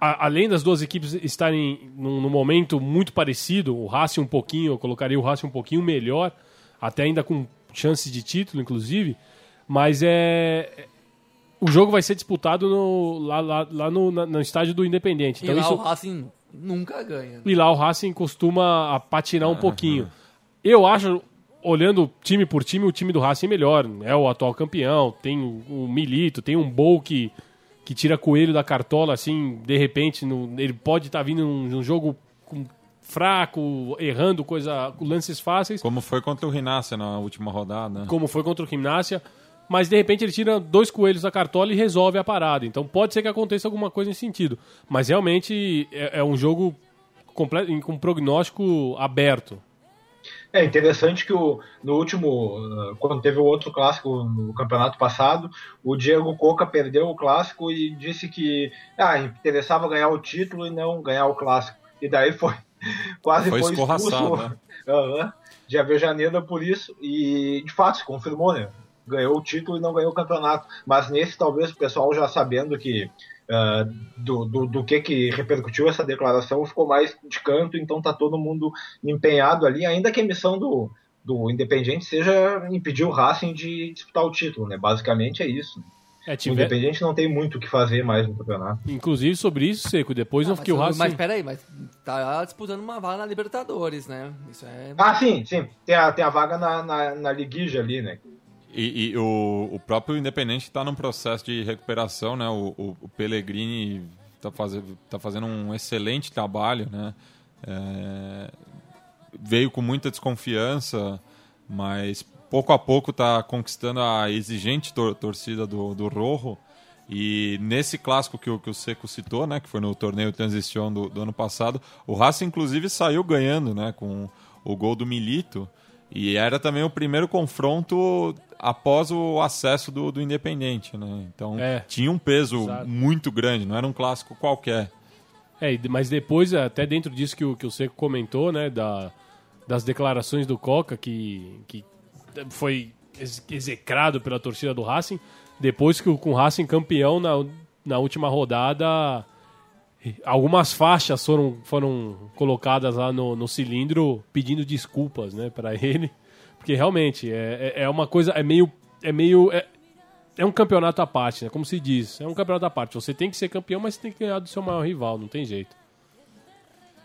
a- além das duas equipes estarem num, num momento muito parecido, o Racing um pouquinho, eu colocaria o Racing um pouquinho melhor, até ainda com chances de título, inclusive, mas é o jogo vai ser disputado no, lá, lá, lá no, na- no estádio do Independente. Então e lá isso, o Racing nunca ganha. e lá o Racing costuma patinar um pouquinho. Eu acho, olhando time por time, o time do Racing é melhor. É o atual campeão, tem o, o Milito, tem um Bol que, que tira coelho da cartola, assim, de repente, no- ele pode estar vindo num, num jogo com fraco, errando coisa, lances fáceis, Como foi contra o Rinácia na última rodada. como foi contra o Gimnasia. Mas de repente ele tira dois coelhos da cartola e resolve a parada. Então pode ser que aconteça alguma coisa nesse sentido. Mas realmente é, é um jogo com prognóstico aberto. É interessante que o, no último, uh, quando teve o outro clássico no campeonato passado, o Diego Coca perdeu o clássico e disse que ah, interessava ganhar o título e não ganhar o clássico. E daí foi quase Foi foi, expulso né? De Avejaneda por isso. E de fato se confirmou, né? Ganhou o título e não ganhou o campeonato. Mas nesse talvez o pessoal já sabendo que ah, do, do, do que que repercutiu essa declaração ficou mais de canto, então tá todo mundo empenhado ali, ainda que a missão do, do Independente seja impedir o Racing de disputar o título, né? Basicamente é isso. É, O tiver, Independente não tem muito o que fazer mais no campeonato. inclusive sobre isso, Seco, depois não Ah, fiquei o Racing... mas peraí, mas tá disputando uma vaga na Libertadores, né? Isso é. Ah, sim, sim. Tem a, tem a vaga na, na, na liguija ali, né? E, e o, o próprio Independente está num processo de recuperação, né? O, o, o Pellegrini está fazendo, tá fazendo um excelente trabalho, né? É, veio com muita desconfiança, mas pouco a pouco está conquistando a exigente tor- torcida do, do Rojo. E nesse clássico que o, que o Seco citou, né, que foi no torneio Transition do, do ano passado, o Racing inclusive saiu ganhando, né, com o gol do Milito. E era também o primeiro confronto após o acesso do, do Independente, né? Então É. tinha um peso Exato. muito grande, não era um clássico qualquer. É, mas depois, até dentro disso que o, que o Seco comentou, né, da, das declarações do Coca, que, que foi ex- execrado pela torcida do Racing, depois que o, com o Racing campeão na, na última rodada, algumas faixas foram, foram colocadas lá no, no cilindro pedindo desculpas, né, para ele, porque realmente é, é, é uma coisa, é meio... É meio é, é um campeonato à parte, né? Como se diz, é um campeonato à parte. Você tem que ser campeão, mas você tem que ganhar do seu maior rival, não tem jeito.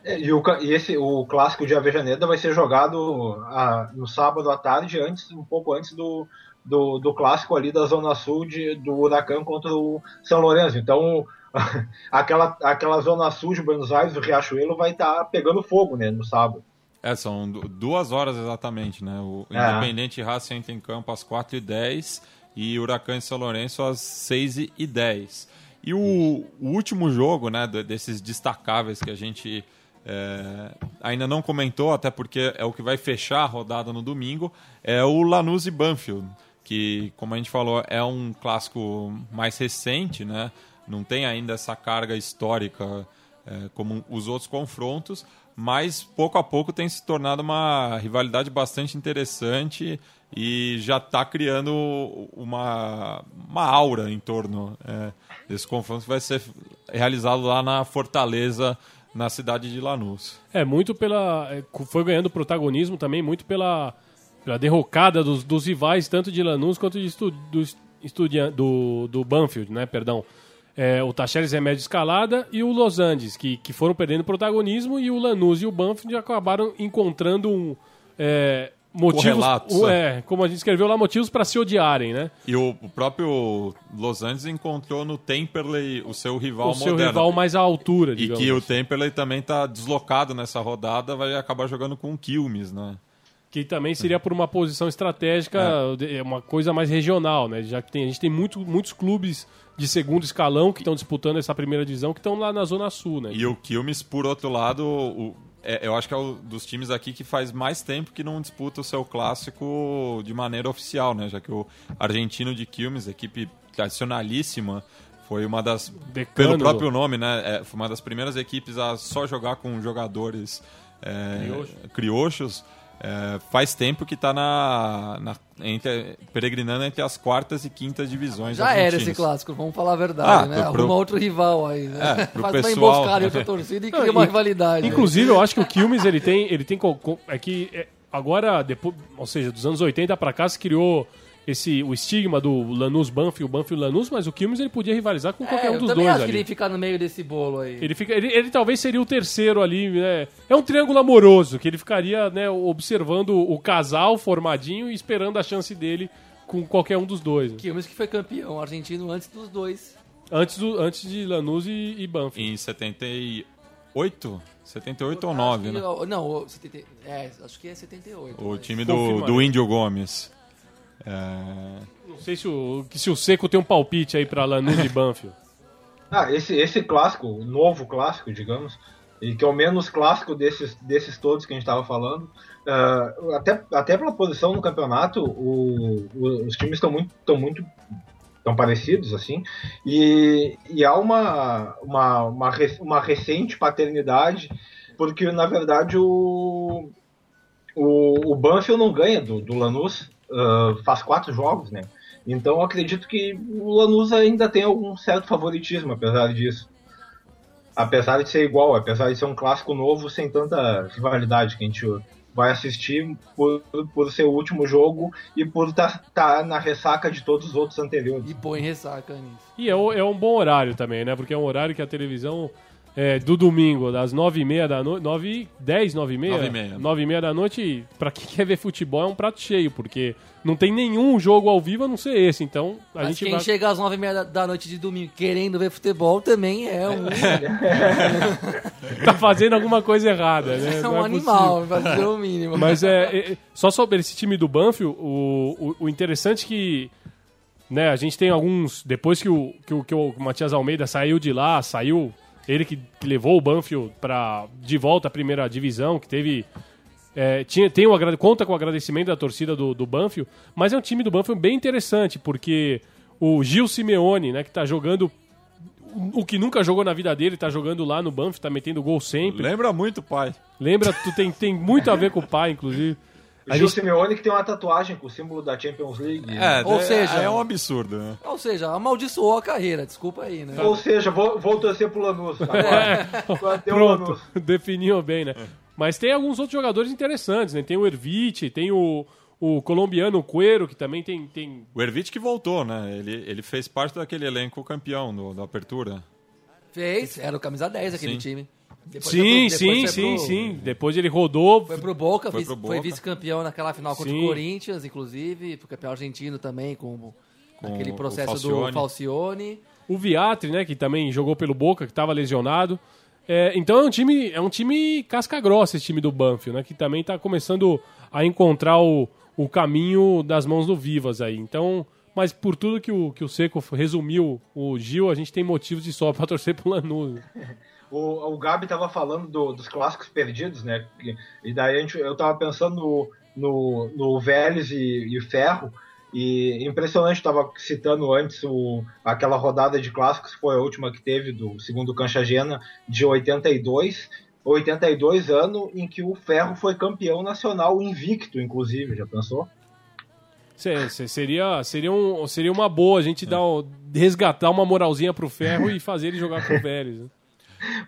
É, E, o, e esse, o clássico de Avejaneda vai ser jogado ah, no sábado à tarde, antes, um pouco antes do, do, do clássico ali da Zona Sul de, do Huracan contra o São Lourenço. Então, aquela, aquela Zona Sul de Buenos Aires, o Riachuelo, vai estar pegando fogo né, no sábado. É, são du- duas horas exatamente, né? O É. Independente Racing entra em campo às 4h10 e Huracan e São Lourenço às 6h10. E o, o último jogo, né, de- desses destacáveis que a gente é, ainda não comentou, até porque é o que vai fechar a rodada no domingo, é o Lanús e Banfield, que, como a gente falou, é um clássico mais recente, né? Não tem ainda essa carga histórica é, como os outros confrontos, mas pouco a pouco tem se tornado uma rivalidade bastante interessante e já está criando uma, uma aura em torno é, desse confronto que vai ser realizado lá na Fortaleza, na cidade de Lanús. É, muito pela. é, Foi ganhando protagonismo também, muito pela, pela derrocada dos, dos rivais, tanto de Lanús quanto de estu, do, estudia, do, do Banfield, né? Perdão. É, o Tacheres Remédio Escalada e o Los Andes, que, que foram perdendo protagonismo, e o Lanús e o Banfield acabaram encontrando um. É, motivos. Correlatos, um, é. é, como a gente escreveu lá, motivos para se odiarem, né? E o, o próprio Los Angeles encontrou no Temperley o seu rival o seu moderno. rival mais à altura, E digamos. que o assim. Temperley também está deslocado nessa rodada, vai acabar jogando com o Quilmes, né? Que também seria por uma posição estratégica, é uma coisa mais regional, né? Já que tem, a gente tem muito, muitos clubes de segundo escalão que estão disputando essa primeira divisão, que estão lá na Zona Sul, né? E o Quilmes, por outro lado, o- é- eu acho que é o dos times aqui que faz mais tempo que não disputa o seu clássico de maneira oficial, né? Já que o argentino de Quilmes, equipe tradicionalíssima, foi uma das. Decano pelo próprio nome, né? é, foi uma das primeiras equipes a só jogar com jogadores é, Criouxos. É, faz tempo que está na, na- entre- peregrinando entre as quartas e quintas divisões. Já era esse clássico, vamos falar a verdade, Ah, né? pro- Arruma outro rival aí, né? É, pro Faz uma pessoal- emboscada em outra torcida e cria uma e- rivalidade. Inclusive, eu acho que o Quilmes, ele tem, ele tem é que é, agora depois, ou seja, dos anos 80 pra cá se criou esse o estigma do Lanús Banfield, o Banfield Lanús, mas o Quilmes ele podia rivalizar com qualquer É, um eu dos também dois acho ali. que ele ia ficar no meio desse bolo aí. Ele, fica, ele, ele talvez seria o terceiro ali, né? É um triângulo amoroso, que ele ficaria né, observando o casal formadinho e esperando a chance dele com qualquer um dos dois. né? Quilmes que foi campeão argentino antes dos dois. Antes, do, antes de Lanús e, e Banfield. Em 78? 78 ou 9, né? Que- Não, o 70, é, acho que é 78. O time do, Confirma do. Índio Gomes. É, Não sei se o, se o Seco tem um palpite aí pra Lanús e Banfield. Ah, esse, esse clássico, o novo clássico, digamos, e que é o menos clássico desses, desses todos que a gente estava falando, ah, até, até pela posição no campeonato, o- o- os times estão muito, estão muito tão parecidos, assim, e, e há uma, uma, uma, uma recente paternidade, porque, na verdade, o, o, o Banfield não ganha do, do Lanús ah, faz quatro jogos, né? Então eu acredito que o Lanús ainda tem algum certo favoritismo, apesar disso. Apesar de ser igual, apesar de ser um clássico novo sem tanta rivalidade que a gente vai assistir por, por ser o último jogo e por estar na ressaca de todos os outros anteriores. E põe ressaca nisso. E é, é um bom horário também, né? Porque é um horário que a televisão é, do domingo, das 9h30 da noite. 9 10, 9h30? 9h30. 9h30 da noite, pra quem quer ver futebol, é um prato cheio, porque não tem nenhum jogo ao vivo a não ser esse. Então a Mas gente quem vai. chega às 9h30 da, da noite de domingo querendo ver futebol também é um, tá fazendo alguma coisa errada, né? é um possível. animal, pra dizer o mínimo. Mas é, é, é, só sobre esse time do Banfield, o, o, o interessante é que né, a gente tem alguns. Depois que o, que o, que o Matias Almeida saiu de lá, saiu. Ele que, que levou o Banfield pra, de volta à primeira divisão, que teve. é, tinha, tem um, conta com o agradecimento da torcida do, do Banfield, mas é um time do Banfield bem interessante, porque o Gil Simeone, né, que tá jogando. O o que nunca jogou na vida dele, tá jogando lá no Banfield, tá metendo gol sempre. lembra muito, pai. Lembra, tu tem, tem muito a ver com o pai, inclusive. A Gil gente- Simeone que tem uma tatuagem com o símbolo da Champions League. É, Ou é- seja- é um absurdo, né? Ou seja, amaldiçoou a carreira, desculpa aí, né? Ou seja, vou, vou torcer pro Lanús agora. Agora tem o Pronto, Lanús. definiu bem, né? Mas tem alguns outros jogadores interessantes, né? Tem o Ervite, tem o, o colombiano Cuero, que também tem, tem... O Ervite que voltou, né? Ele, ele fez parte daquele elenco campeão do, da apertura. Fez, era o camisa 10 aquele Sim. time. Depois Sim, foi pro- sim, sim, pro- sim. Depois ele rodou, Foi pro Boca, Foi vice- pro foi vice-campeão naquela final contra Sim. o Corinthians, inclusive, foi campeão argentino também, com, Com aquele processo Falcione. do Falcione. o Viatri, né? Que também jogou pelo Boca, que estava lesionado. É, então é um time é um time casca grossa esse time do Banfield, né? Que também está começando a encontrar o, o caminho das mãos do Vivas aí. Então, mas por tudo que o, que o Seco resumiu o Gil, a gente tem motivos de sobra para torcer pro Lanús. O, o Gabi tava falando do- dos clássicos perdidos, né? E, e daí a gente, eu tava pensando no, no, no Vélez e, e Ferro. E impressionante, tava citando antes o, aquela rodada de clássicos, que foi a última que teve do segundo Canchagena, de 82. 82 ano em que o Ferro foi campeão nacional invicto, inclusive, já pensou? Cê- cê- seria, seria, um, seria uma boa a gente dar, um- resgatar uma moralzinha pro Ferro e fazer ele jogar com o Vélez. Né?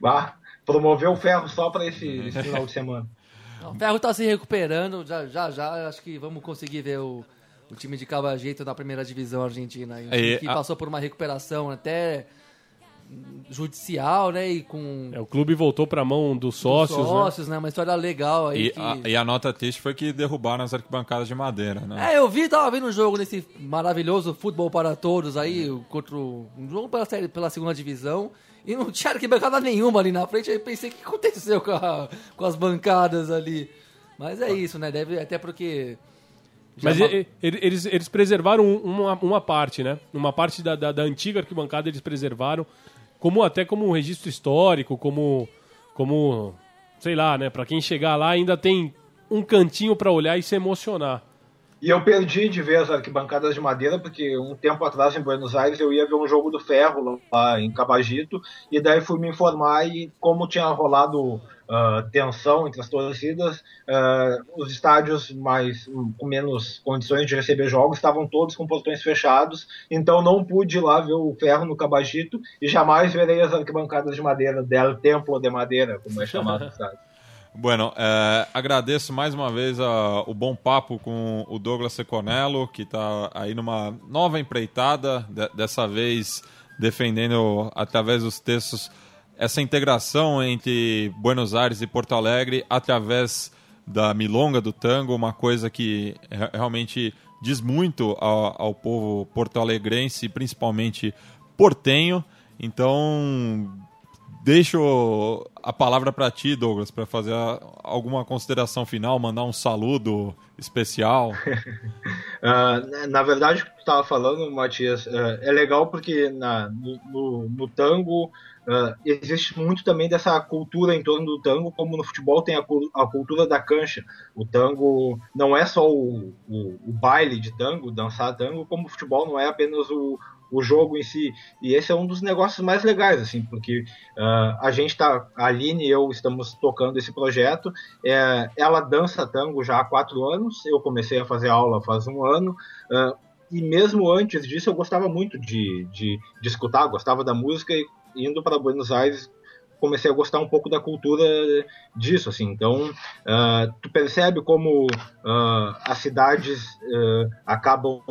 Bah, promover o Ferro só para esse, esse final de semana. Não, O Ferro tá se recuperando, já já, já acho que vamos conseguir ver o, o time de Cavajeito na primeira divisão argentina. Um time E que a- passou por uma recuperação até judicial, né? E com É, o clube voltou pra mão dos sócios, né? sócios, né? Uma história legal aí. E, que... a, e a nota triste foi que derrubaram as arquibancadas de madeira, né? É, eu vi, tava vendo um jogo nesse maravilhoso futebol para todos aí, contra o- um jogo pela, série, pela segunda divisão, e não tinha arquibancada nenhuma ali na frente, aí pensei, o que aconteceu com, a- com as bancadas ali? Mas é isso, né? Deve, até porque... Mas ma- e- eles, eles preservaram um, uma, uma parte, né? Uma parte da, da, da antiga arquibancada eles preservaram, como até como um registro histórico, como, como sei lá, né? Pra quem chegar lá ainda tem um cantinho pra olhar e se emocionar. E eu perdi de ver as arquibancadas de madeira, porque um tempo atrás em Buenos Aires eu ia ver um jogo do Ferro lá em Cabagito, e daí fui me informar e como tinha rolado ah, tensão entre as torcidas, ah, os estádios mais com menos condições de receber jogos estavam todos com portões fechados, então não pude ir lá ver o Ferro no Cabagito e jamais verei as arquibancadas de madeira del Templo de Madeira, como é chamado o estádio. Bueno, é, agradeço mais uma vez a- o bom papo com o Douglas Seconello, que está aí numa nova empreitada, de- dessa vez defendendo através dos textos essa integração entre Buenos Aires e Porto Alegre através da milonga do tango, uma coisa que re- realmente diz muito ao, ao povo porto-alegrense, principalmente portenho. Então, deixo a palavra para ti, Douglas, para fazer alguma consideração final, mandar um saludo especial. Ah, na- verdade, o que tu estava falando, Matias, ah, é legal porque na, no, no- no tango ah, existe muito também dessa cultura em torno do tango, como no futebol tem a, a cultura da cancha. O tango não é só o, o- o baile de tango, dançar tango, como o futebol não é apenas o, o jogo em si. E esse é um dos negócios mais legais, assim, porque ah, a gente tá, a Aline e eu estamos tocando esse projeto. É, ela dança tango já há quatro anos. Eu comecei a fazer aula faz um ano. ah, e mesmo antes disso, eu gostava muito de, de, de escutar, gostava da música. E indo para Buenos Aires, comecei a gostar um pouco da cultura disso, assim. Então, ah, tu percebe como ah, as cidades ah, acabam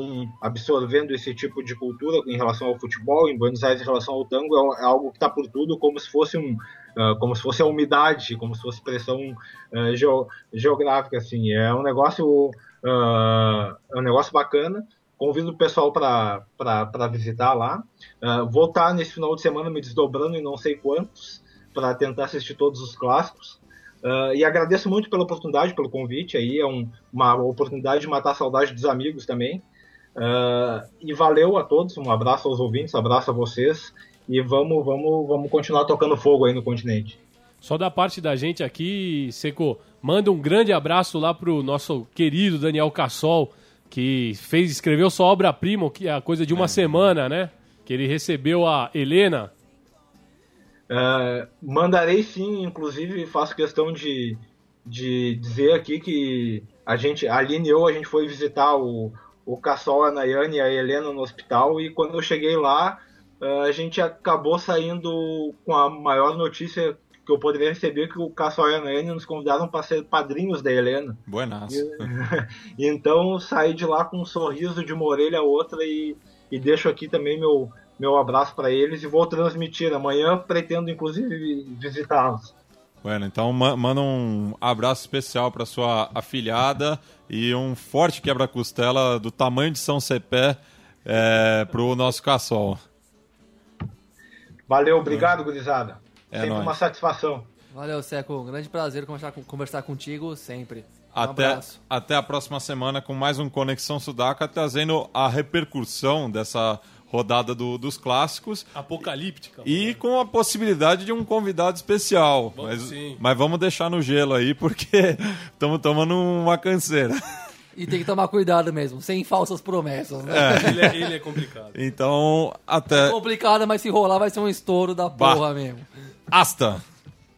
absorvendo esse tipo de cultura em relação ao futebol, em Buenos Aires em relação ao tango, é, é algo que está por tudo, como se fosse um como se fosse a umidade, como se fosse pressão geo- geográfica, assim. É um negócio é um negócio bacana. Convido o pessoal para visitar lá. Ah, vou estar nesse final de semana me desdobrando em não sei quantos para tentar assistir todos os clássicos. Ah, e agradeço muito pela oportunidade, pelo convite aí. É um- uma oportunidade de matar a saudade dos amigos também. Ah, e valeu a todos. Um abraço aos ouvintes, um abraço a vocês. E vamos, vamos, vamos continuar tocando fogo aí no continente. Só da parte da gente aqui, Seco, manda um grande abraço lá pro nosso querido Daniel Cassol, que fez, escreveu sua obra-prima, que é a coisa de uma semana, né? Que ele recebeu a Helena. É, mandarei sim, inclusive faço questão de, de dizer aqui que a gente, a Aline e eu, a gente foi visitar o, o Cassol, a Nayane e a Helena no hospital e quando eu cheguei lá, é, a gente acabou saindo com a maior notícia que eu poderia receber que o Cassol e a Nayane nos convidaram para ser padrinhos da Helena. Buenas. Então saí de lá com um sorriso de uma orelha a outra e, e deixo aqui também meu, meu abraço para eles e vou transmitir. Amanhã pretendo inclusive visitá-los. Bueno, então ma- manda um abraço especial para sua afilhada e um forte quebra-costela do tamanho de São Cepé é, pro nosso caçol. Valeu, obrigado, gurizada. É Sempre nóis. uma satisfação. Valeu, Seco. Um grande prazer conversar contigo sempre. Um Até, abraço. até a próxima semana com mais um Conexão Sudaca, trazendo a repercussão dessa rodada do- dos clássicos Apocalíptica. e com a possibilidade de um convidado especial. Vamos Mas, sim. mas vamos deixar no gelo aí, porque estamos tomando uma canseira. E tem que tomar cuidado mesmo, sem falsas promessas, né? Ele é, ele é complicado. Então, até. Complicado, mas se rolar vai ser um estouro da Bah. porra mesmo. Hasta!